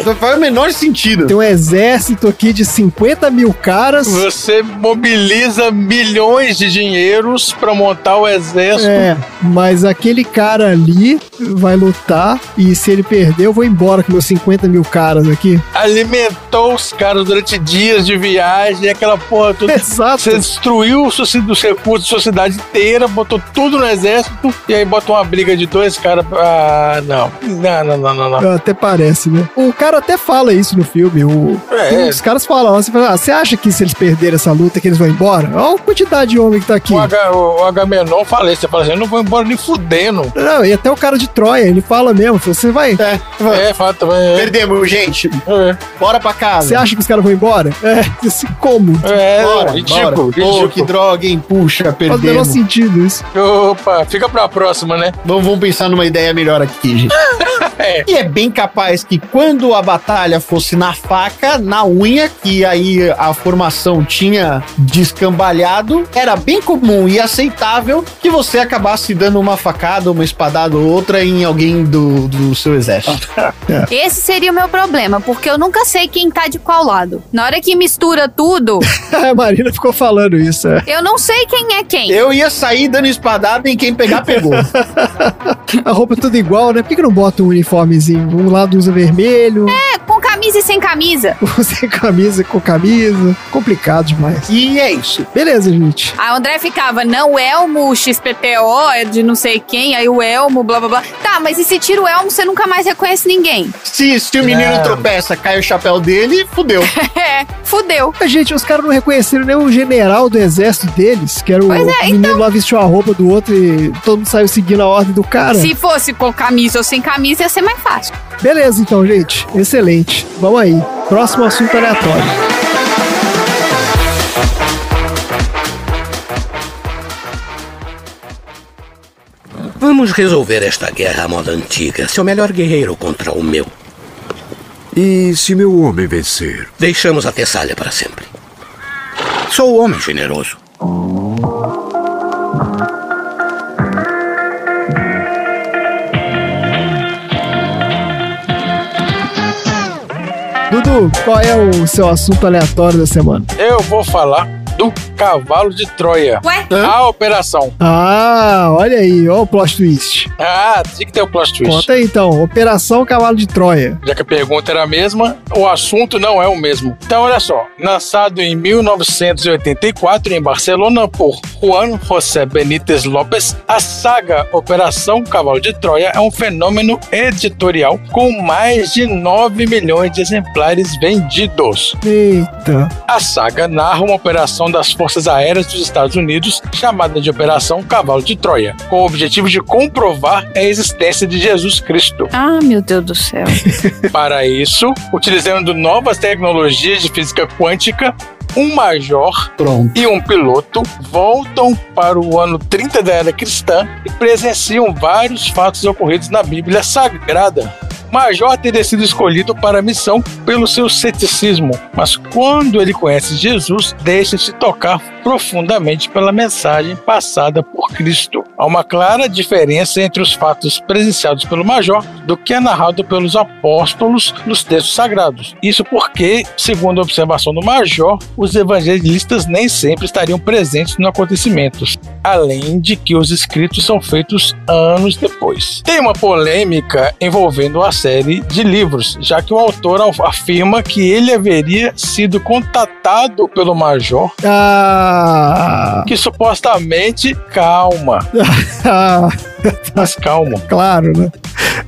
Não faz o menor sentido. Tem um exército aqui de 50 mil caras. Você mobiliza milhões de dinheiros pra montar o exército. É, mas aquele cara ali vai lutar e se ele perder, eu vou embora com meus 50 mil caras aqui. Alimentou os caras durante dias de viagem, aquela porra toda. [laughs] Exato. Você destruiu os recursos da sua cidade inteira, botou tudo no exército e aí bota uma briga de dois caras. Ah, não. Não, não, não, não, não. Até parece, né? O cara até fala isso no filme. O, É. Os caras falam, você fala, ah, você acha que se eles perderem essa luta que eles vão embora? Olha a quantidade de homem que tá aqui. O, H, o Agamenon falei, você fala assim, eu não vou embora nem fudendo. Não, e até o cara de Troia, ele fala mesmo, fala, você vai. É, É, fala também. Perdemos, gente. É, Bora pra casa. Você acha que os caras vão embora? É, esse como? é, Bora, ridículo, bora. Pô, que droga, hein? Puxa, Faz o menor perdemos. sentido isso. Opa, fica pra próxima, né? Vamos, vamos pensar numa ideia melhor aqui, gente. [laughs] É. E é bem capaz que quando a batalha fosse na faca, na unha, que aí a formação tinha descambalhado, era bem comum e aceitável que você acabasse dando uma facada, uma espadada ou outra em alguém do, do seu exército. [laughs] Esse seria o meu problema, porque eu nunca sei quem tá de qual lado. Na hora que mistura tudo, [laughs] a Marina ficou falando isso. é. eu não sei quem é quem. Eu ia sair dando espadada em quem pegar, pegou. [laughs] A roupa é tudo igual, né? Por que, que não bota um uniformezinho? Um lado usa vermelho, É, camisa e sem camisa. [laughs] sem camisa com camisa. Complicado demais. E é isso. Beleza, gente. A André ficava, não, o Elmo, o XPTO é de não sei quem, aí o Elmo, blá blá blá. Tá, mas e se tira o Elmo, você nunca mais reconhece ninguém. Se, se o menino Não. tropeça, cai o chapéu dele, fudeu. [laughs] É, fudeu. A gente, os caras não reconheceram nem o general do exército deles, que era o é, menino lá vestiu a roupa do outro e todo mundo saiu seguindo a ordem do cara. Se fosse com camisa ou sem camisa, ia ser mais fácil. Beleza, então, gente. Excelente. Vamos aí. Próximo assunto aleatório. Vamos resolver esta guerra à moda antiga. Seu melhor guerreiro contra o meu. E se meu homem vencer? Deixamos a Tessália para sempre. Sou homem generoso. Dudu, qual é o seu assunto aleatório da semana? Eu vou falar do cavalo de Troia. Ué? A operação. Ah, olha aí, ó o plot twist. Ah, tinha que ter o plot twist. Conta aí então, Operação Cavalo de Troia. Já que a pergunta era a mesma, o assunto não é o mesmo. Então, olha só. Lançado em 1984 em Barcelona por Juan José Benítez López, a saga Operação Cavalo de Troia é um fenômeno editorial com mais de 9 milhões de exemplares vendidos. Eita. A saga narra uma operação das Forças Aéreas dos Estados Unidos chamada de Operação Cavalo de Troia, com o objetivo de comprovar a existência de Jesus Cristo. Ah, meu Deus do céu. [laughs] Para isso, utilizando novas tecnologias de física quântica, um major Pronto. e um piloto voltam para o ano 30 da era cristã e presenciam vários fatos ocorridos na Bíblia Sagrada. Major teria sido escolhido para a missão pelo seu ceticismo, mas quando ele conhece Jesus, deixa-se tocar profundamente pela mensagem passada por Cristo. Há uma clara diferença entre os fatos presenciados pelo Major do que é narrado pelos apóstolos nos textos sagrados. Isso porque, segundo a observação do Major, os evangelistas nem sempre estariam presentes no acontecimento, além de que os escritos são feitos anos depois. Tem uma polêmica envolvendo a série de livros, já que o autor afirma que ele haveria sido contatado pelo Major Ah, que supostamente calma, ah, [laughs] mas calma, claro, né?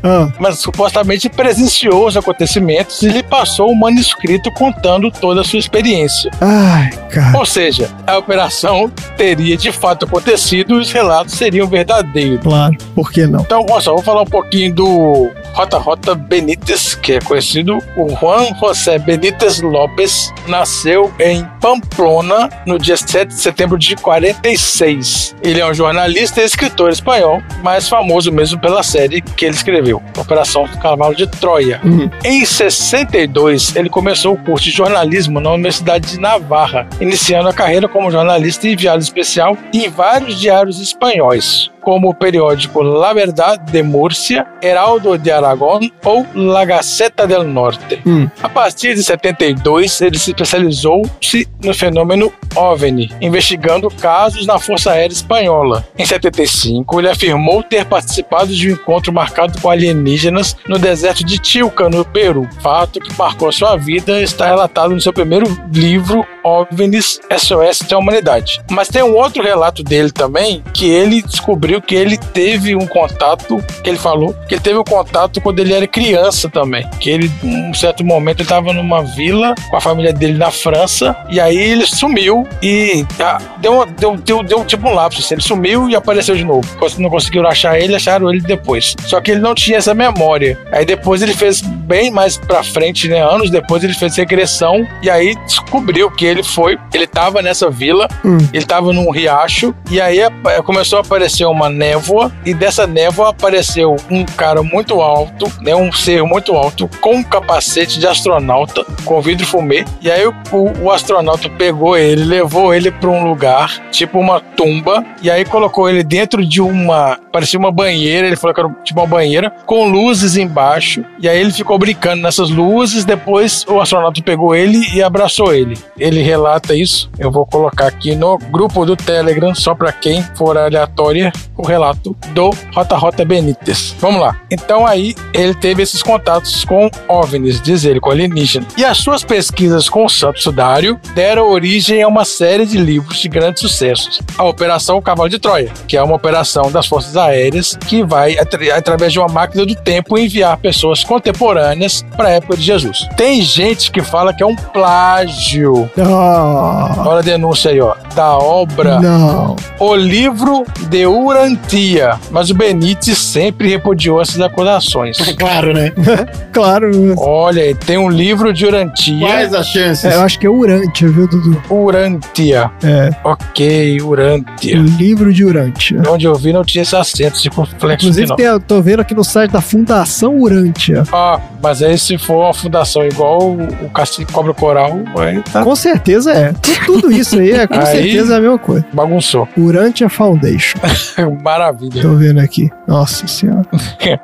Ah, mas supostamente presenciou os acontecimentos e lhe passou um manuscrito contando toda a sua experiência. ai, cara. Ou seja, a operação teria de fato acontecido e os relatos seriam verdadeiros. Claro, por que não? Então, olha só, vou falar um pouquinho do Rota Rota Benítez, que é conhecido o Juan José Benítez Lopes, nasceu em Pamplona no dia 7 de setembro de 46. Ele é um jornalista e escritor espanhol, mais famoso mesmo pela série que ele escreveu, Operação Cavalo de Troia. Uhum. Em 62, ele começou o curso de jornalismo na Universidade de Navarra, iniciando a carreira como jornalista e enviado especial em vários diários espanhóis, como o periódico La Verdad de Múrcia, Heraldo de Aragón ou La Gaceta del Norte. Hum. A partir de 72, ele se especializou-se no fenômeno OVNI, investigando casos na Força Aérea Espanhola. Em 75, ele afirmou ter participado de um encontro marcado com alienígenas no deserto de Chilca, no Peru. Fato que marcou sua vida está relatado no seu primeiro livro, OVNIs SOS da Humanidade. Mas tem um outro relato dele também, que ele descobriu que ele teve um contato, que ele falou, que ele teve um contato quando ele era criança também. Que ele, um certo momento, ele estava numa vila com a família dele na França, e aí ele sumiu e ah, deu, deu, deu, deu tipo um lapso. assim, ele sumiu e apareceu de novo. Não conseguiram achar ele, acharam ele depois. Só que ele não tinha essa memória. Aí depois ele fez bem mais pra frente, né? Anos depois ele fez regressão e aí descobriu que ele foi, ele tava nessa vila, Hum. ele tava num riacho e aí apa- começou a aparecer uma névoa e dessa névoa apareceu um cara muito alto, né? Um ser muito alto com um capacete de astronauta com vidro fumê e aí o, o- astronauta pegou ele, levou ele pra um lugar, tipo uma tumba e aí colocou ele dentro de uma, parecia uma banheira, ele falou que era tipo uma banheira com luzes embaixo e aí ele ficou brincando nessas luzes, depois o astronauta pegou ele e abraçou ele. Ele relata isso, eu vou colocar aqui no grupo do Telegram, só para quem for aleatória, o relato do Rota Rota Benítez. Vamos lá. Então aí ele teve esses contatos com OVNIs, diz ele, com alienígena. E as suas pesquisas com o Santo Sudário deram origem a uma série de livros de grandes sucessos. A Operação Cavalo de Troia, que é uma operação das Forças Aéreas que vai, atra- através de uma máquina do tempo, enviar pessoas contemporâneas para a época de Jesus. Tem gente que fala que é um plágio. Ah, Olha a denúncia aí, ó. Da obra não. O Livro de Urantia. Mas o Benítez sempre repudiou essas acusações. [laughs] Claro, né? [laughs] Claro. Olha, aí, tem um livro de Urantia. Quais as chances? É, eu acho que é Urântia, viu, Dudu? Urantia. É, Ok, Urantia. livro de Urântia. Onde eu vi não tinha esse acento circunflexo Inclusive, tem, eu tô vendo aqui no site da Fundação Urântia. Ah, mas aí se for uma fundação igual o, o Cacique Cobra Coral, aí tá Com certeza é. Tu- Tudo isso aí é com Aí- certeza é a mesma coisa. bagunçou. Urântia Foundation. [laughs] Maravilha. Tô vendo aqui. Nossa senhora. [laughs]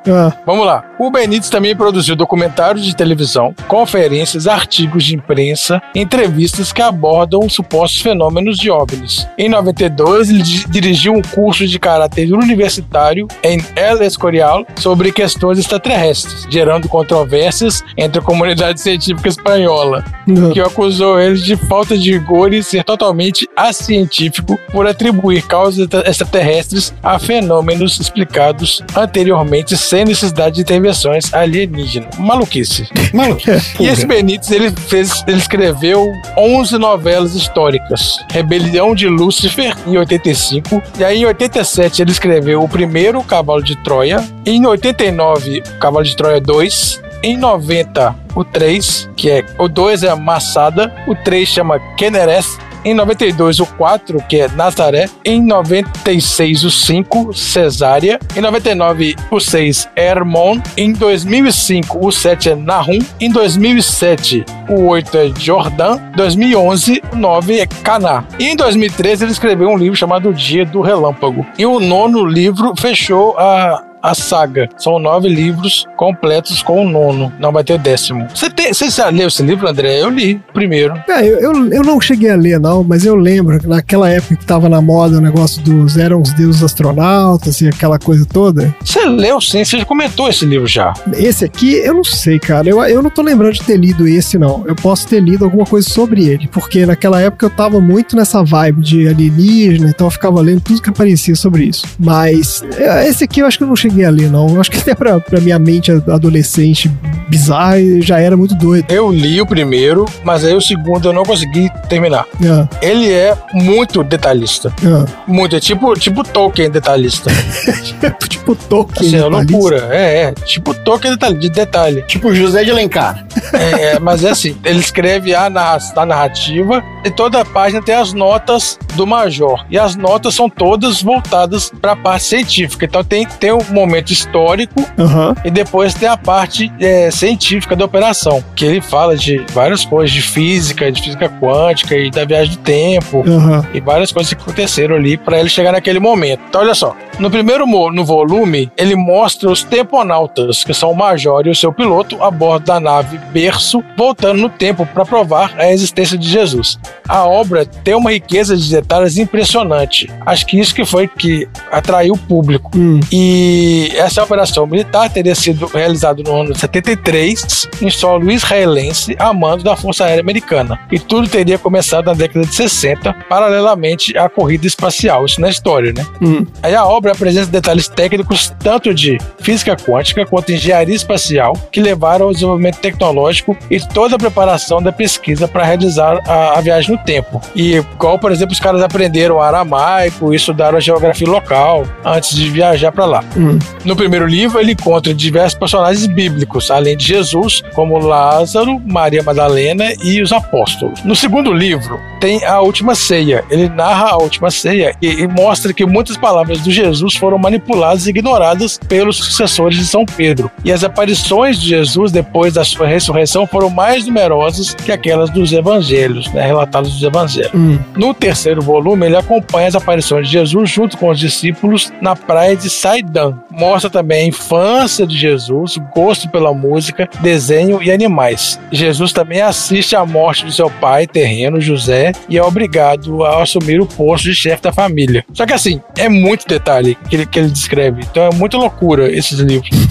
Ah, Vamos lá. O Benítez também produziu documentários de televisão, conferências, artigos de imprensa, entrevistas que abordam os supostos fenômenos de OVNIs. Em 92, ele di- dirigiu um curso de caráter universitário em El Escorial sobre questões extraterrestres, gerando controvérsias entre a comunidade científica espanhola, não. que acusou ele de falta de rigor e ser totalmente acientífico por atribuir causas extra- extraterrestres a fenômenos explicados anteriormente sem necessidade de intervenções alienígenas. Maluquice. [laughs] Maluco. E esse Benítez, ele fez, ele escreveu 11 novelas históricas. Rebelião de Lúcifer, em 85. E aí, em 87, ele escreveu o primeiro Cavalo de Troia. Em 89, Cavalo de Troia 2. Em 90, o 3, que é o 2 é Massada, o 3 chama Keneres Em 92, o 4, que é Nazaré. Em 96, o 5, Cesária. Em 99, o 6, Hermon. Em 2005, o 7 é Nahum. Em 2007, o 8 é Jordã. 2011, o 9 é Caná. E em 2013, ele escreveu um livro chamado Dia do Relâmpago. E o nono livro fechou a a saga. São nove livros completos com o nono. Não vai ter décimo. Você, tem, você já leu esse livro, André? Eu li primeiro. É, eu, eu, eu não cheguei a ler, não, mas eu lembro que naquela época que tava na moda o negócio dos eram os deuses astronautas e aquela coisa toda. Você leu sim, você já comentou esse livro já. Esse aqui, eu não sei, cara. Eu, eu não tô lembrando de ter lido esse, não. Eu posso ter lido alguma coisa sobre ele, porque naquela época eu tava muito nessa vibe de alienígena, então eu ficava lendo tudo que aparecia sobre isso. Mas é, esse aqui eu acho que eu não cheguei a ler, não. Eu acho que até pra, pra minha mente adolescente bizarra já era muito doido. Eu li o primeiro, mas aí o segundo eu não consegui terminar. É. Ele é muito detalhista. É. Muito. É tipo, tipo Tolkien detalhista. [laughs] tipo Tolkien. Assim, é loucura. É, é. Tipo Tolkien detalhe- de detalhe. Tipo José de Alencar. É, é, mas é assim, ele escreve a, narra a narrativa e toda a página tem as notas do Major. E as notas são todas voltadas para a parte científica. Então tem, tem um momento histórico Aham. e depois tem a parte é, científica da operação, que ele fala de várias coisas, de física, de física quântica e da viagem do tempo. Aham. E várias coisas que aconteceram ali para ele chegar naquele momento. Então, olha só. No primeiro no volume, ele mostra os temponautas, que são o Major e o seu piloto, a bordo da nave Berço, voltando no tempo para provar a existência de Jesus. A obra tem uma riqueza de detalhes impressionante. Acho que isso que foi que atraiu o público. Hum. E essa operação militar teria sido realizada no ano de 73 em solo israelense a mando da Força Aérea Americana. E tudo teria começado na década de 60, paralelamente à corrida espacial. Isso na história, né? Hum. Aí a obra apresenta detalhes técnicos tanto de física quântica quanto engenharia espacial que levaram ao desenvolvimento tecnológico e toda a preparação da pesquisa para realizar a, a viagem no tempo. E igual, por exemplo, os caras aprenderam aramaico e estudaram a geografia local antes de viajar para lá. Hum. No primeiro livro, ele encontra diversos personagens bíblicos, além de Jesus, como Lázaro, Maria Madalena e os apóstolos. No segundo livro, tem a última ceia. Ele narra a última ceia e, e mostra que muitas palavras do Jesus foram manipuladas e ignoradas pelos sucessores de São Pedro. E as aparições de Jesus depois da sua ressurreição foram mais numerosas que aquelas dos evangelhos, né, relatadas dos evangelhos. Hum. No terceiro volume, ele acompanha as aparições de Jesus junto com os discípulos na praia de Saidã. Mostra também a infância de Jesus, gosto pela música, desenho e animais. Jesus também assiste à morte do seu pai terreno, José, e é obrigado a assumir o posto de chefe da família. Só que assim, é muito detalhe que ele, que ele descreve. Então é muita loucura esses livros. [laughs]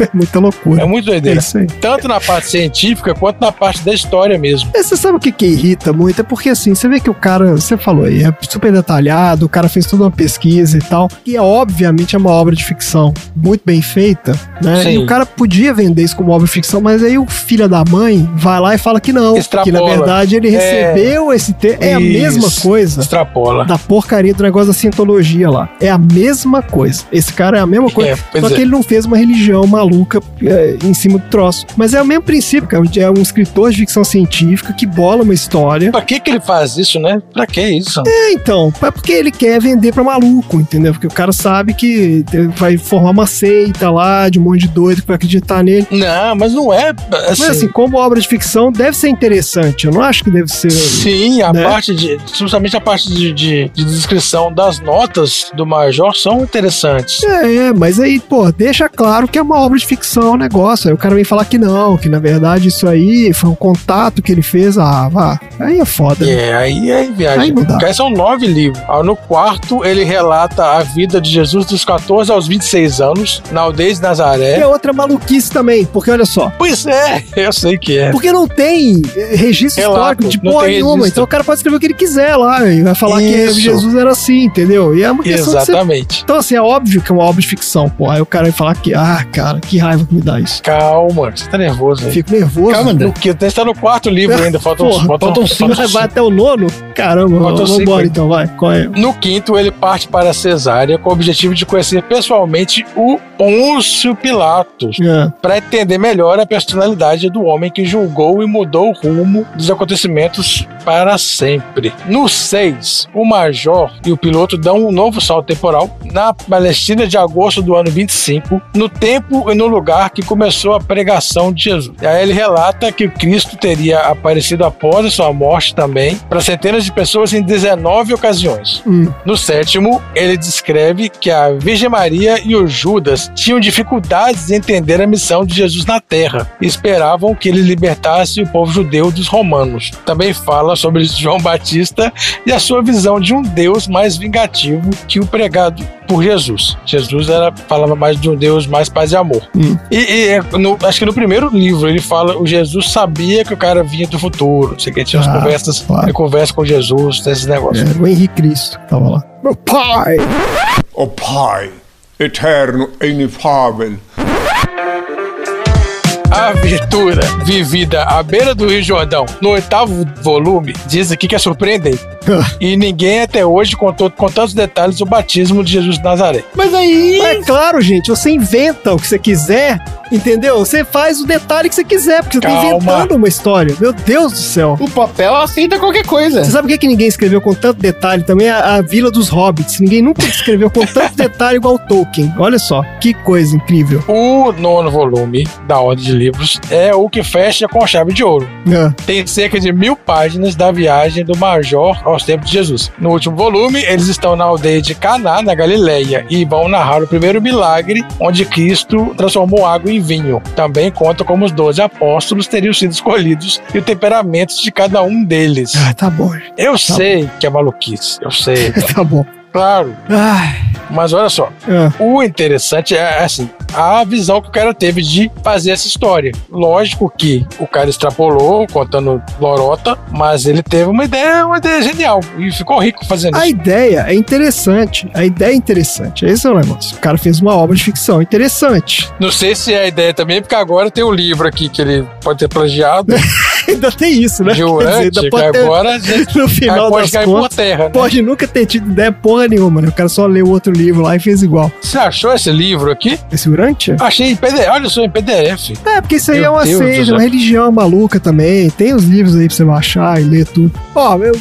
É muita loucura. É muito É doideira. isso aí. Tanto na parte científica quanto na parte da história mesmo. É, Você sabe o que, que irrita muito? É porque assim, você vê que o cara, você falou aí, é super detalhado, o cara fez toda uma pesquisa e tal. E é, obviamente é uma obra de ficção muito bem feita, né? Sim. E o cara podia vender isso como obra de ficção, mas aí o filho da mãe vai lá e fala que não. Extrapola. Que na verdade ele recebeu esse texto. É a mesma coisa Extrapola. da porcaria do negócio da cientologia lá. É a mesma coisa. Esse cara é a mesma coisa. É, Só é. que ele não fez uma religião maluca é, em cima do troço. Mas é o mesmo princípio, cara. É um escritor de ficção científica que bola uma história. Pra que que ele faz isso, né? Pra que isso? É, então, é porque ele quer vender pra maluco, entendeu? Porque o cara sabe que vai formar uma seita lá de um monte de doido que vai acreditar nele. Não, mas não é assim. Mas assim, como obra de ficção, deve ser interessante. Eu não acho que deve ser. Sim, a né? parte de. Justamente a parte de, de- de descrição das notas do Major são interessantes. É, é, mas aí, pô, deixa claro que é uma obra de ficção o negócio. Aí o cara vem falar que não, que na verdade isso aí foi um contato que ele fez. Ah, vá. Aí é foda. né? É, aí é viagem. Aí não dá. Porque são nove livros. No quarto, ele relata a vida de Jesus dos 14 aos 26 anos, na aldeia de E Nazaré. é outra maluquice também, porque olha só. Pois é, [laughs] eu sei que é. Porque não tem eh, registro Relato, histórico de porra nenhuma. Então o cara pode escrever o que ele quiser lá e vai falar que Isso. Jesus era assim, entendeu? E é uma questão de você Exatamente. Então, assim, é óbvio que é uma obra de ficção, pô. Aí o cara vai falar que, ah, cara, que raiva que me dá isso. Calma, você tá nervoso aí. Fico nervoso. Calma, André. No que você tá no quarto livro ainda, faltam, Porra, faltam, faltam faltam cinco. Vai até o nono? Caramba, Faltam vamos cinco embora então, vai. Qual é? No quinto, ele parte para Cesária com o objetivo de conhecer pessoalmente o Pôncio Pilatos É. para entender melhor a personalidade do homem que julgou e mudou o rumo dos acontecimentos para sempre. No 6, o Major e o piloto dão um novo salto temporal na Palestina de agosto do ano 25, no tempo e no lugar que começou a pregação de Jesus. Aí ele relata que o Cristo teria aparecido após a sua morte também para centenas de pessoas em 19 ocasiões. Hum. No sétimo, ele descreve que a Virgem Maria e o Judas tinham dificuldades em entender a missão de Jesus na Terra e esperavam que ele libertasse o povo judeu dos romanos. Também fala sobre João Batista e a sua visão de um Deus mais vingativo que o pregado por Jesus. Jesus era, falava mais de um Deus mais paz e amor. Hum. E, e, é, no- acho que no primeiro livro ele fala o Jesus sabia que o cara vinha do futuro. Não sei o que, tinha umas Ah, conversas, claro. ele conversa com Jesus, esses negócios. Era o Henrique Cristo que tava lá. Meu pai! Ó Pai, eterno e inefável, A aventura vivida à beira do Rio Jordão, no oitavo volume, diz aqui que é surpreendente. [laughs] e ninguém até hoje contou com tantos detalhes o batismo de Jesus de Nazaré. Mas aí. É claro, gente, você inventa o que você quiser, entendeu? Você faz o detalhe que você quiser, porque você tá Calma. inventando uma história. Meu Deus do céu. O papel aceita qualquer coisa. Você sabe por que, que ninguém escreveu com tanto detalhe também? A, a Vila dos Hobbits. Ninguém nunca [laughs] escreveu com tanto detalhe igual Tolkien. Olha só, que coisa incrível. O nono volume da Ordem de Livros é o que fecha com chave de ouro. Ah, Tem cerca de mil páginas da viagem do Major aos tempos de Jesus. No último volume, eles estão na aldeia de Caná, na Galileia, e vão narrar o primeiro milagre onde Cristo transformou água em vinho. Também conta como os doze apóstolos teriam sido escolhidos e o temperamento de cada um deles. ah, tá bom. Eu sei que é maluquice, eu sei, [laughs] tá bom. claro. Ai, Mas olha só, ah, o interessante é assim, a visão que o cara teve de fazer essa história. Lógico que o cara extrapolou, contando lorota, mas ele teve uma ideia, uma ideia genial e ficou rico fazendo a isso. ideia é interessante. A ideia é interessante. Esse é o negócio. O cara fez uma obra de ficção interessante. Não sei se é a ideia também, porque agora tem um livro aqui que ele pode ter plagiado [laughs] Ainda tem isso, né? de Quer dizer, pode ter- agora [laughs] no final pode das cair por contas, terra. Né? pode nunca ter tido ideia porra nenhuma, né? O cara só leu outro livro lá e fez igual. Você achou esse livro aqui? Esse Urante? Achei em PDF. Olha só, em PDF. É, porque isso aí Meu é uma Deus seita, uma religião maluca também. Tem os livros aí pra você baixar e ler tudo. Ó, eu-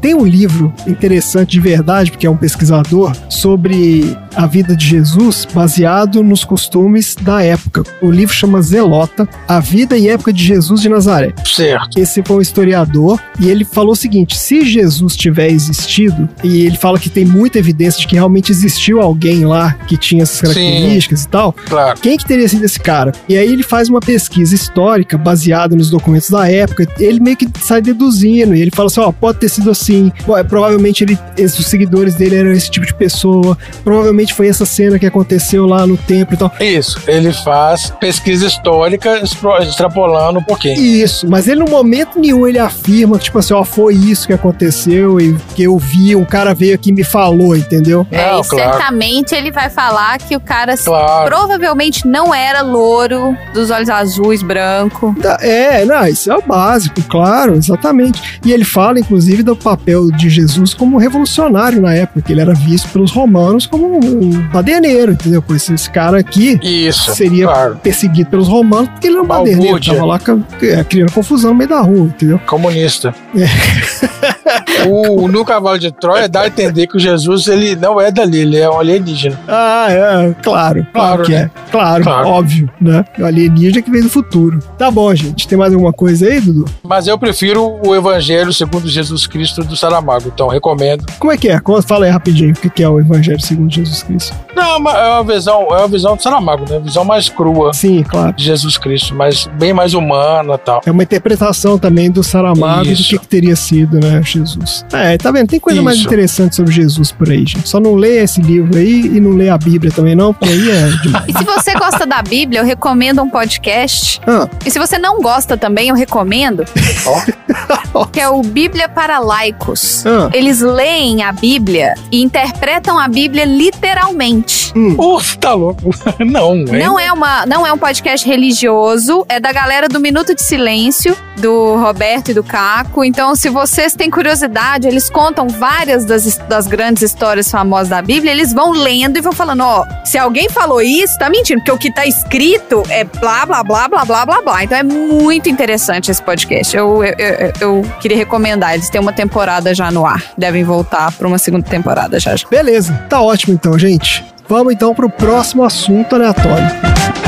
tem um livro interessante de verdade, porque é um pesquisador, sobre a vida de Jesus baseado nos costumes da época. O livro chama Zelota, A Vida e Época de Jesus de Nazaré. Certo. Esse foi um historiador e ele falou o seguinte: se Jesus tiver existido, e ele fala que tem muita evidência de que realmente existiu alguém lá que tinha essas características e tal, Claro. quem que teria sido esse cara? E aí ele faz uma pesquisa histórica baseada nos documentos da época. Ele meio que sai deduzindo e ele fala assim: ó, pode ter sido assim. Bom, é, Provavelmente ele, os seguidores dele eram esse tipo de pessoa. Provavelmente foi essa cena que aconteceu lá no templo e tal. Isso. Ele faz pesquisa histórica extrapolando um pouquinho. Isso, mas ele no momento nenhum ele afirma, tipo assim, ó, foi isso que aconteceu e que eu vi, um cara veio aqui e me falou, entendeu? É, Não, e claro. certamente ele vai falar que o cara Claro. provavelmente não era louro, dos olhos azuis, branco. Da- É, não, isso é o básico, claro, exatamente. E ele fala, inclusive, do papel de Jesus como revolucionário na época, que ele era visto pelos romanos como um baderneiro, entendeu? Por isso esse cara aqui Isso. seria Claro. perseguido pelos romanos porque ele era um baderneiro, tava lá é, criando confusão no meio da rua, entendeu? Comunista. É. [laughs] [laughs] o, no Cavalo de Troia dá a entender que o Jesus ele não é dali, ele é um alienígena. Ah, é, claro, claro Claro, que né? é. Claro, Claro. óbvio, né? O alienígena que veio do futuro. Tá bom, gente. Tem mais alguma coisa aí, Dudu? Mas eu prefiro o Evangelho segundo Jesus Cristo do Saramago, então recomendo. Como é que é? Fala aí rapidinho o que é o Evangelho segundo Jesus Cristo. Não, mas é uma visão, é uma visão do Saramago, né? Visão mais crua Sim, claro. de Jesus Cristo, mas bem mais humana e tal. É uma interpretação também do Saramago do Isso. que, que teria sido, né, Jesus. É, tá vendo? Tem coisa mais Isso. interessante sobre Jesus por aí, gente. Só não lê esse livro aí e não lê a Bíblia também, não, porque aí é [laughs] demais. E se você gosta da Bíblia, eu recomendo um podcast. Ah, E se você não gosta também, eu recomendo. [laughs] que é o Bíblia para Laicos. ah, Eles leem a Bíblia e interpretam a Bíblia literalmente. Uh, tá louco. [laughs] Não, hein? Não é, uma, não é um podcast religioso, é da galera do Minuto de Silêncio, do Roberto e do Caco. Então, se vocês têm curiosidade rádio, eles contam várias das, das grandes histórias famosas da Bíblia, eles vão lendo e vão falando, ó, se alguém falou isso, tá mentindo, porque o que tá escrito é blá, blá, blá, blá, blá, blá, blá. Então é muito interessante esse podcast. Eu, eu, eu, eu queria recomendar, eles têm uma temporada já no ar, devem voltar pra uma segunda temporada já já. Beleza, tá ótimo então, gente. Vamos então pro próximo assunto aleatório.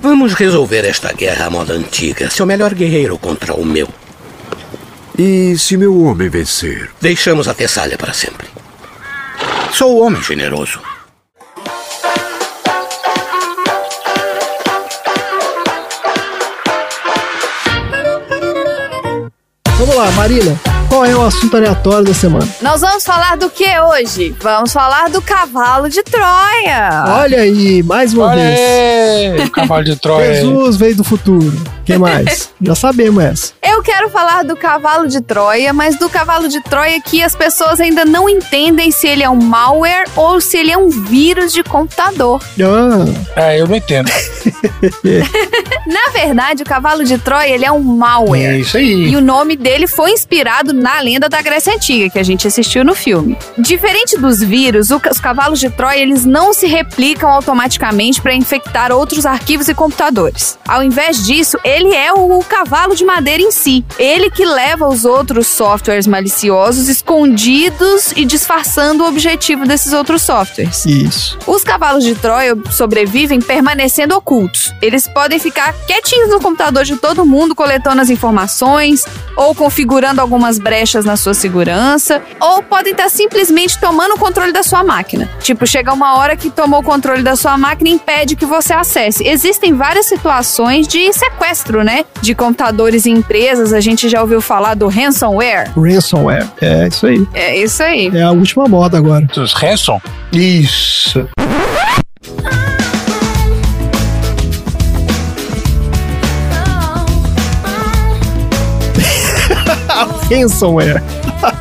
Vamos resolver esta guerra à moda antiga. Seu melhor guerreiro contra o meu. E se meu homem vencer? Deixamos a Tessália para sempre. Sou o homem generoso. Vamos lá, Marina. Qual é o assunto aleatório da semana? Nós vamos falar do que hoje? Vamos falar do cavalo de Troia. Olha aí, mais uma Olha vez. aí, o cavalo de Troia. [laughs] Jesus veio do futuro. Quem mais? [laughs] Já sabemos essa. Eu quero falar do cavalo de Troia, mas do cavalo de Troia que as pessoas ainda não entendem se ele é um malware ou se ele é um vírus de computador. Ah, É, eu não entendo. [laughs] Na verdade, o cavalo de Troia ele é um malware. É isso aí. E o nome dele foi inspirado na lenda da Grécia Antiga, que a gente assistiu no filme. Diferente dos vírus, os cavalos de Troia eles não se replicam automaticamente para infectar outros arquivos e computadores. Ao invés disso, ele é o, o cavalo de madeira em si. Ele que leva os outros softwares maliciosos escondidos e disfarçando o objetivo desses outros softwares. isso. Os cavalos de Troia sobrevivem permanecendo ocultos. Eles podem ficar quietinhos no computador de todo mundo, coletando as informações, ou configurando algumas brechas na sua segurança, ou podem estar simplesmente tomando o controle da sua máquina. Tipo, chega uma hora que tomou o controle da sua máquina e impede que você acesse. Existem várias situações de sequestro, né? De computadores em empresas. A gente já ouviu falar do ransomware. Ransomware. É isso aí. É isso aí. É a última moda agora. Dos Hanson? Isso. [laughs] [laughs] Ransomware.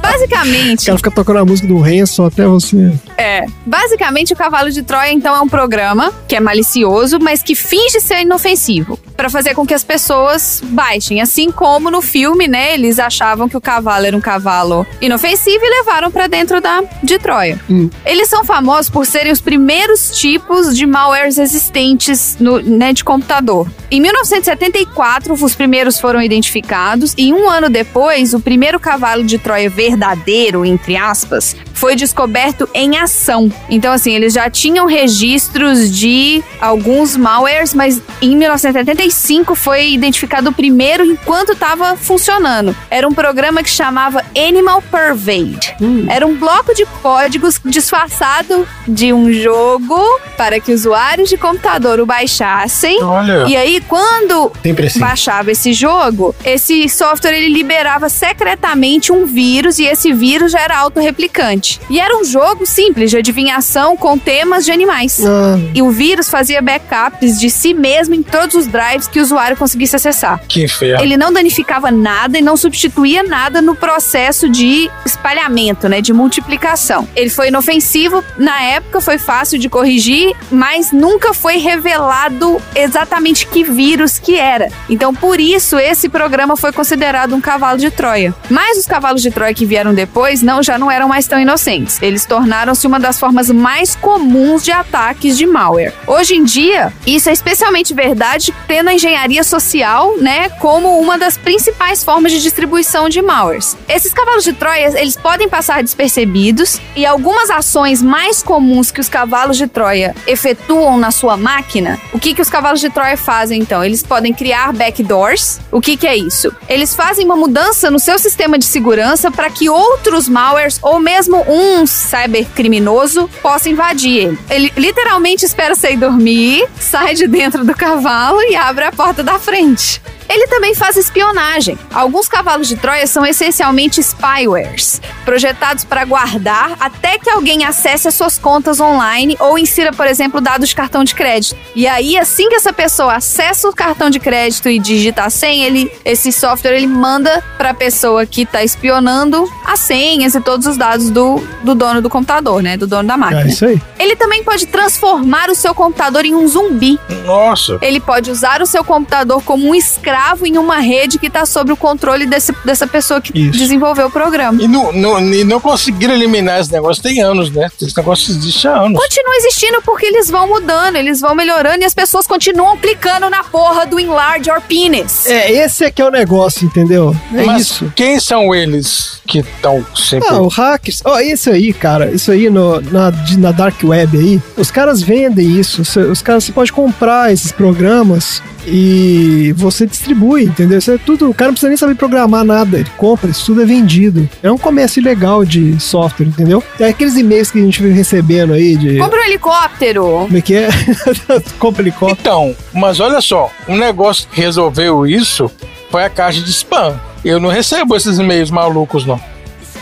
Basicamente, O cara fica tocando a música do Hanson até você. É. Basicamente, o Cavalo de Troia, então, é um programa que é malicioso, mas que finge ser inofensivo. Pra fazer com que as pessoas baixem. Assim como no filme, né? Eles achavam que o cavalo era um cavalo inofensivo e levaram pra dentro da de Troia. Eles são famosos por serem os primeiros tipos de malwares existentes no, né, de computador. Em 1974, os primeiros foram identificados e um ano depois, o primeiro cavalo de Troia verdadeiro, entre aspas, foi descoberto em ação. Então, assim, eles já tinham registros de alguns malwares, mas em 1975 foi identificado o primeiro enquanto estava funcionando. Era um programa que chamava Animal Pervade. Era um bloco de códigos disfarçado de um jogo para que usuários de computador o baixassem. Olha. E aí, quando assim. baixava esse jogo, esse software ele liberava secretamente um vírus e esse vírus já era autorreplicante. E era um jogo simples de adivinhação com temas de animais. Ah, E o vírus fazia backups de si mesmo em todos os drives que o usuário conseguisse acessar. Que inferno. Ele não danificava nada e não substituía nada no processo de espalhamento, né, de multiplicação. Ele foi inofensivo, na época foi fácil de corrigir, mas nunca foi revelado exatamente que vírus que era. Então, por isso esse programa foi considerado um cavalo de Troia. Mas os cavalos de Troia que vieram depois não já não eram mais tão inocentes. Eles tornaram-se uma das formas mais comuns de ataques de malware. Hoje em dia, isso é especialmente verdade tendo a engenharia social, né, como uma das principais formas de distribuição de malwares. Esses cavalos de Troia, eles podem passar despercebidos e algumas ações mais comuns que os cavalos de Troia efetuam na sua máquina, o que que os cavalos de Troia fazem então? Eles podem criar backdoors. O que que é isso? Eles fazem uma mudança no seu sistema de segurança para que outros malwares ou mesmo um cybercriminoso possa invadir ele. Ele literalmente espera você ir dormir, sai de dentro do cavalo e abre a porta da frente. Ele também faz espionagem. Alguns cavalos de Troia são essencialmente spywares, projetados para guardar até que alguém acesse as suas contas online ou insira, por exemplo, dados de cartão de crédito. E aí, assim que essa pessoa acessa o cartão de crédito e digita a senha, ele, esse software ele manda para a pessoa que está espionando as senhas e todos os dados do, do dono do computador, né? Do dono da máquina. é isso aí. Ele também pode transformar o seu computador em um zumbi. Nossa. Ele pode usar o seu computador como um escravo escravo em uma rede que tá sob o controle desse, dessa pessoa que Isso. desenvolveu o programa. E não, não, e não conseguiram eliminar esse negócio tem anos, né? Esse negócio existe há anos. Continua existindo porque eles vão mudando, eles vão melhorando e as pessoas continuam clicando na porra do enlarge or penis. É, esse é que é o negócio, entendeu? É Mas isso. quem são eles que estão sempre. Ah, o hackers. Ó, isso aí, cara. Isso aí no, na, de- na Dark Web aí. Os caras vendem isso. Os caras, você pode comprar esses programas e você distribui, entendeu? Isso é tudo. O cara não precisa nem saber programar nada. Ele compra, isso tudo é vendido. É um comércio ilegal de software, entendeu? É aqueles e-mails que a gente vem recebendo aí de. Compra um helicóptero. Como é que é? [laughs] Compra helicóptero. Então, mas olha só, um negócio que resolveu isso foi a caixa de spam. Eu não recebo esses e-mails malucos, não.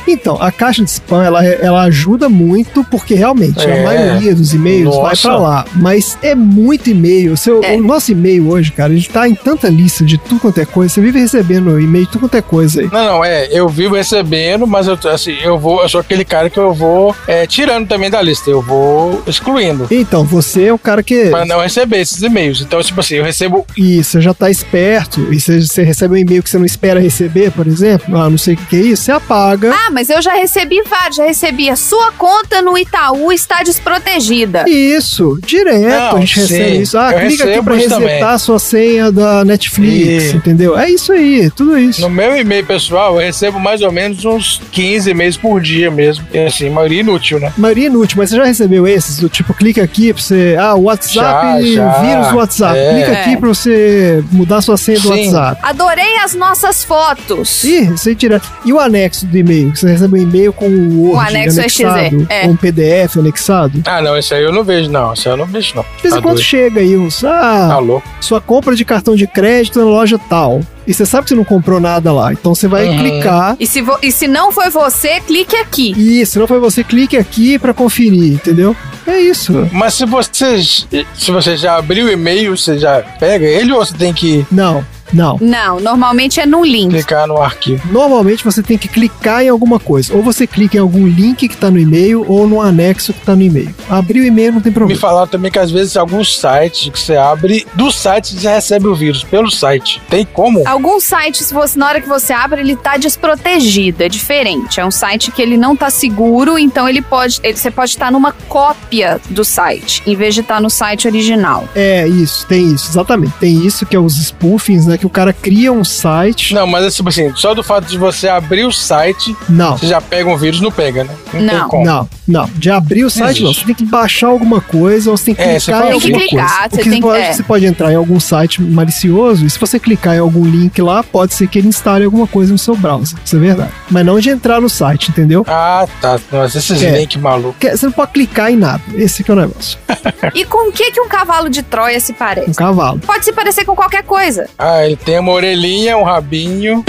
Então, a caixa de spam, ela, ela ajuda muito, porque realmente É. a maioria dos e-mails vai pra lá. Mas é muito e-mail. O, seu, É. o nosso e-mail hoje, cara, a gente tá em tanta lista de tudo quanto é coisa. Você vive recebendo e-mail de tudo quanto é coisa aí. Não, não, é, eu vivo recebendo, mas eu, assim, eu vou, eu sou aquele cara que eu vou é, tirando também da lista, eu vou excluindo. Então, você é o cara que. Pra não receber esses e-mails. Então, tipo assim, eu recebo. E você já tá esperto, e você, você recebe um e-mail que você não espera receber, por exemplo, ah, não sei o que que é isso, você apaga. Ah, mas eu já recebi vários. Já recebi a sua conta no Itaú está desprotegida. Isso, direto Não, a gente sim, recebe isso. Ah, eu clica aqui isso resetar também. a sua senha da Netflix, E- entendeu? É isso aí, tudo isso. No meu e-mail pessoal, eu recebo mais ou menos uns 15 e-mails por dia mesmo. E assim, maioria inútil, né? maioria inútil, mas você já recebeu esses? Do tipo, clica aqui pra você. Ah, WhatsApp, Já, já. vírus do WhatsApp. É. Clica aqui É. pra você mudar sua senha do Sim. WhatsApp. Adorei as nossas fotos. Ih, aí direto. E o anexo do e-mail? Você recebe um e-mail com o Word anexo anexado, é. com um PDF anexado. Ah, não, esse aí eu não vejo, não. Esse aí eu não vejo, não. De vez em Tá quando chega aí uns. Ah, Tá louco. sua compra de cartão de crédito na loja tal. E você sabe que você não comprou nada lá. Então você vai Uhum. clicar. E se, e se não foi você, clique aqui. E se não foi você, clique aqui pra conferir, entendeu? É isso. Mas se você, se você já abriu o e-mail, você já pega ele ou você tem que Não, não. Não, normalmente é num link. clicar no arquivo? Normalmente você tem que clicar em alguma coisa. Ou você clica em algum link que tá no e-mail, ou no anexo que tá no e-mail. Abrir o e-mail não tem Me problema. falaram também que às vezes alguns sites que você abre, do site você recebe o vírus, pelo site. Tem como? Alguns sites, você, na hora que você abre, ele tá desprotegido. É diferente. É um site que ele não tá seguro, então ele pode. ele- você pode estar numa cópia do site, em vez de estar no site original. É, isso, tem isso, exatamente. Tem isso que é os spoofings, né? Que o cara cria um site. Não, mas é tipo assim, só do fato de você abrir o site, Não. você já pega um vírus, não pega, né? tem Não. como. Não, não. De abrir o site, não. existe. Você tem que baixar alguma coisa ou você tem que É, você clicar em alguma Tem que coisa. clicar, O você que tem que- é. Você pode entrar em algum site malicioso e se você clicar em algum link lá, pode ser que ele instale alguma coisa no seu browser. Isso é verdade. Mas não de entrar no site, entendeu? Ah, tá. Mas esses É. links malucos. Você não pode clicar em nada. Esse que é o negócio. E com o que, que um cavalo de Troia se parece? Um cavalo. Pode se parecer com qualquer coisa. Ah, ele tem uma orelhinha, um rabinho.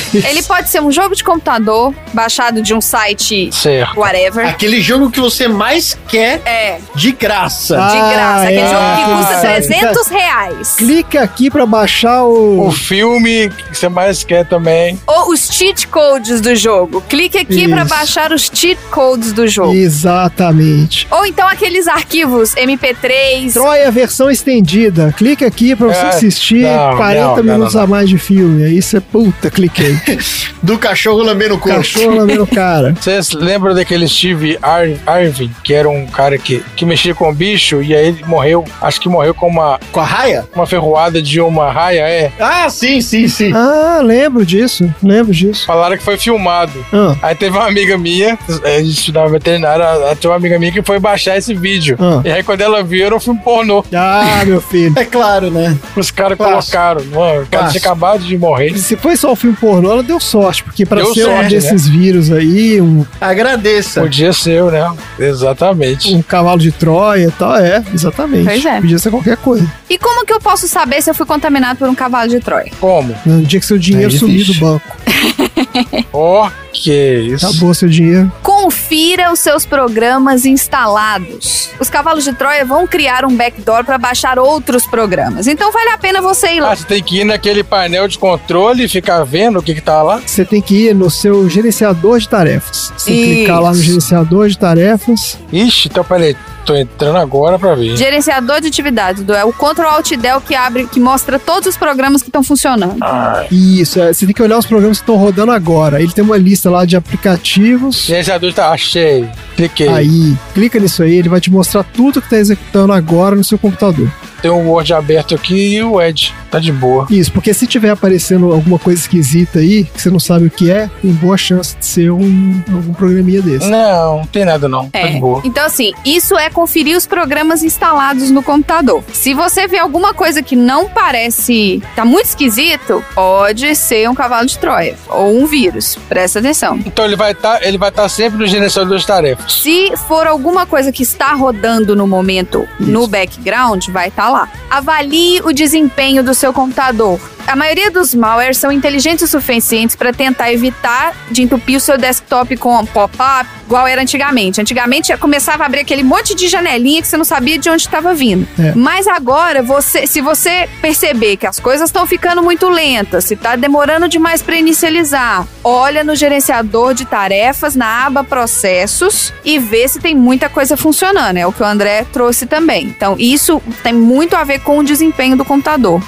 [laughs] Ele pode ser um jogo de computador, baixado de um site Certo. whatever. Aquele jogo que você mais quer É, de graça. de Ah, graça. Aquele é. jogo que custa Ah, 300 reais. Clica aqui pra baixar o. O filme que você mais quer também. Ou os cheat codes do jogo. Clique aqui pra Isso. baixar os cheat codes do jogo. Exatamente. Ou então aqueles arquivos MP3. Troia versão estendida. Clica aqui pra você É, assistir não, 40 não, não, minutos não, a mais de filme. Aí você, puta, cliquei. [laughs] Do cachorro lambendo o corpo. Cachorro na meu cara. Vocês lembram daquele Steve Ar Irving, que era um cara que, que mexia com bicho e aí ele morreu, acho que morreu com uma, Com a raia? uma ferroada de uma raia, é? Ah, sim, sim, sim. Ah, lembro disso. Lembro disso. Falaram que foi filmado. Ah, Aí teve uma amiga minha, a gente estudava veterinária, ela- tinha uma amiga minha que foi baixar esse vídeo. Ah. E aí quando ela viu, era um filme pornô. ah meu [laughs] filho. É claro, né? Os caras colocaram. Mano, o cara tinha acabado de morrer. Se foi só o filme pornô, ela deu sorte, porque pra Deu ser um sorte, desses vírus aí, um, Agradeça. Podia ser, né? Exatamente. um cavalo de Troia e tal, é, exatamente. Pois é. Podia ser qualquer coisa. E como que eu posso saber se eu fui contaminado por um cavalo de Troia? Como? No dia que seu dinheiro É sumir do banco. [laughs] Ó, que isso. Acabou seu dinheiro. Confira os seus programas instalados. Os cavalos de Troia vão criar um backdoor para baixar outros programas. Então vale a pena você ir lá. Ah, você tem que ir naquele painel de controle e ficar vendo o que que tá lá? Você tem que ir no seu gerenciador de tarefas. Você tem que Isso. clicar lá no gerenciador de tarefas. Ixi, então peraí. Tô entrando agora pra ver. Gerenciador de atividades, do, é o Ctrl Alt Del que abre, que mostra todos os programas que estão funcionando. Ai. Isso, é, você tem que olhar os programas que estão rodando agora. Ele tem uma lista lá de aplicativos. Gerenciador tá, achei. Cliquei. Aí, clica nisso aí, ele vai te mostrar tudo que tá executando agora no seu computador. Tem o Word aberto aqui e o Edge. Tá de boa. Isso, porque se tiver aparecendo alguma coisa esquisita aí, que você não sabe o que é, tem boa chance de ser um, algum programinha desse. Não, não tem nada não. Tá É. de boa. Então, assim, isso é conferir os programas instalados no computador. Se você vê alguma coisa que não parece. tá muito esquisito, pode ser um cavalo de Troia ou um vírus. Presta atenção. Então ele vai estar ele vai tá sempre no gerenciador de tarefas. Se for alguma coisa que está rodando no momento no background, vai estar lá. Avalie o desempenho do seu computador. A maioria dos malwares são inteligentes o suficientes para tentar evitar de entupir o seu desktop com pop-up, igual era antigamente. Antigamente começava a abrir aquele monte de janelinha que você não sabia de onde estava vindo. É. Mas agora, você, se você perceber que as coisas estão ficando muito lentas, se está demorando demais para inicializar, olha no gerenciador de tarefas, na aba processos e vê se tem muita coisa funcionando. É o que o André trouxe também. Então, isso tem muito a ver com o desempenho do computador.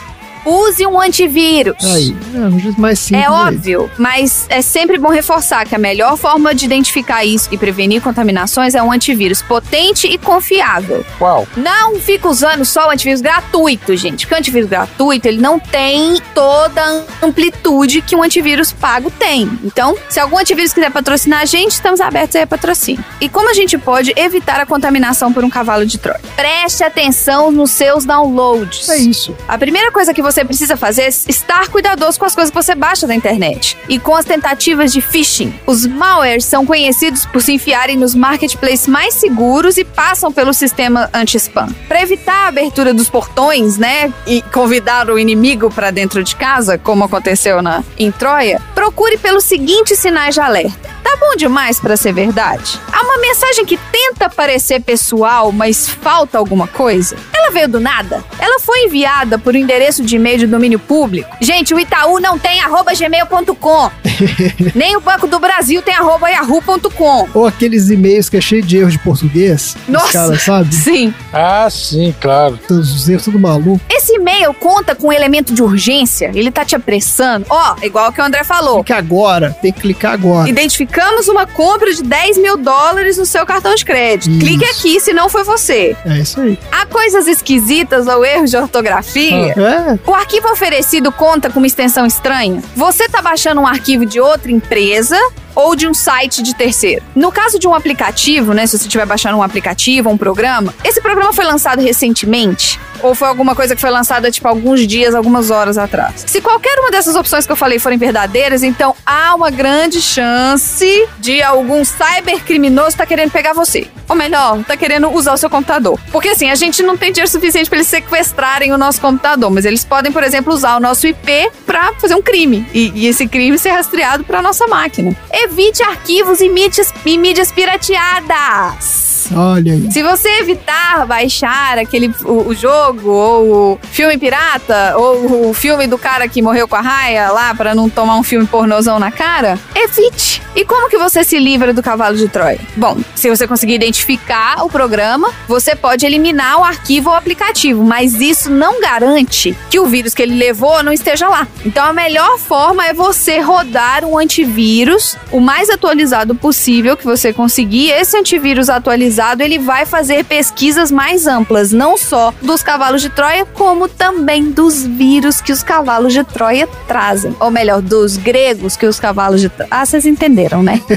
Use um antivírus. Aí, é mais simples. É aí. óbvio, mas é sempre bom reforçar que a melhor forma de identificar isso e prevenir contaminações é um antivírus potente e confiável. Qual? Não fica usando só o antivírus gratuito, gente. Porque o antivírus gratuito, ele não tem toda a amplitude que um antivírus pago tem. Então, se algum antivírus quiser patrocinar a gente, estamos abertos aí a patrocínio. E como a gente pode evitar a contaminação por um cavalo de Troia? Preste atenção nos seus downloads. É isso. A primeira coisa que você precisa fazer é estar cuidadoso com as coisas que você baixa da internet e com as tentativas de phishing. Os malwares são conhecidos por se enfiarem nos marketplaces mais seguros e passam pelo sistema anti-spam. Para evitar a abertura dos portões, né, e convidar o inimigo para dentro de casa, como aconteceu na em Troia, procure pelos seguintes sinais de alerta. Tá bom demais para ser verdade? Há uma mensagem que tenta parecer pessoal, mas falta alguma coisa? Ela veio do nada? Ela foi enviada por um endereço de e-mail de domínio público? Gente, o Itaú não tem arroba gmail.com. [laughs] Nem o Banco do Brasil tem arroba yahoo.com. Ou aqueles e-mails que é cheio de erros de português. Nossa. Os caras, sabe? Sim. Ah, sim, claro. Todos os erros tudo maluco. Esse e-mail conta com um elemento de urgência, ele tá te apressando. Ó, igual que o André falou. Clica agora. Tem que clicar agora. Identificamos uma compra de 10 mil dólares no seu cartão de crédito. Isso. Clique aqui se não foi você. É isso aí. Há coisas esquisitas ou erros de ortografia? É. O arquivo oferecido conta com uma extensão estranha? Você tá baixando um arquivo de outra empresa ou de um site de terceiro? No caso de um aplicativo, né, se você estiver baixando um aplicativo, um programa, esse programa foi lançado recentemente? Ou foi alguma coisa que foi lançada, tipo, alguns dias, algumas horas atrás? Se qualquer uma dessas opções que eu falei forem verdadeiras, então há uma grande chance de algum cybercriminoso estar querendo pegar você. Ou melhor, tá querendo usar o seu computador. Porque assim, a gente não tem dinheiro suficiente para eles sequestrarem o nosso computador, mas eles podem, por exemplo, usar o nosso IP para fazer um crime. E, e esse crime ser rastreado para nossa máquina. Evite arquivos e mídias, e mídias pirateadas. Olha aí. Se você evitar baixar aquele o, o jogo ou o filme pirata ou o filme do cara que morreu com a raia lá para não tomar um filme pornozão na cara, evite. E como que você se livra do cavalo de Troia? Bom, se você conseguir identificar o programa, você pode eliminar o arquivo ou aplicativo, mas isso não garante que o vírus que ele levou não esteja lá. Então a melhor forma é você rodar um antivírus o mais atualizado possível que você conseguir. Esse antivírus atualizado, ele vai fazer pesquisas mais amplas, não só dos cavalos de Troia, como também dos vírus que os cavalos de Troia trazem. Ou melhor, dos gregos que os cavalos de Troia. Ah, vocês entenderam, né? [laughs]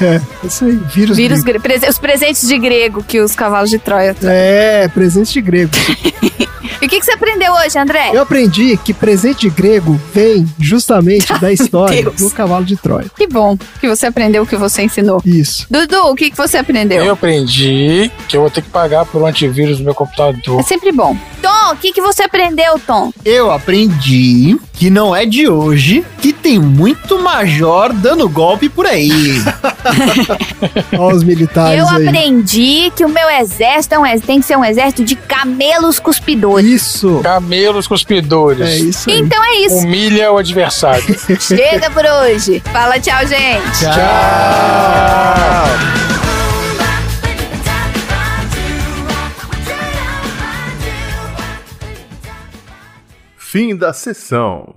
É, isso aí. Vírus. Vírus grego. gre- prese- os presentes de grego que os cavalos de Troia trazem. É, presente de grego. [laughs] E o que, que você aprendeu hoje, André? Eu aprendi que presente de grego vem justamente da [laughs] história Deus. do cavalo de Troia. Que bom que você aprendeu o que você ensinou. Isso. Dudu, o que, que você aprendeu? Eu aprendi que eu vou ter que pagar por um antivírus no meu computador. É sempre bom. Tom, o que, que você aprendeu, Tom? Eu aprendi que não é de hoje que tem muito major dando golpe por aí. [laughs] Olha os militares Eu aí. aprendi que o meu exército é um ex- tem que ser um exército de camelos cuspidores. Isso. Camelos cuspidores. É isso aí. Então é isso. Humilha o adversário. [laughs] Chega por hoje. Fala tchau, gente. Tchau. Fim da sessão.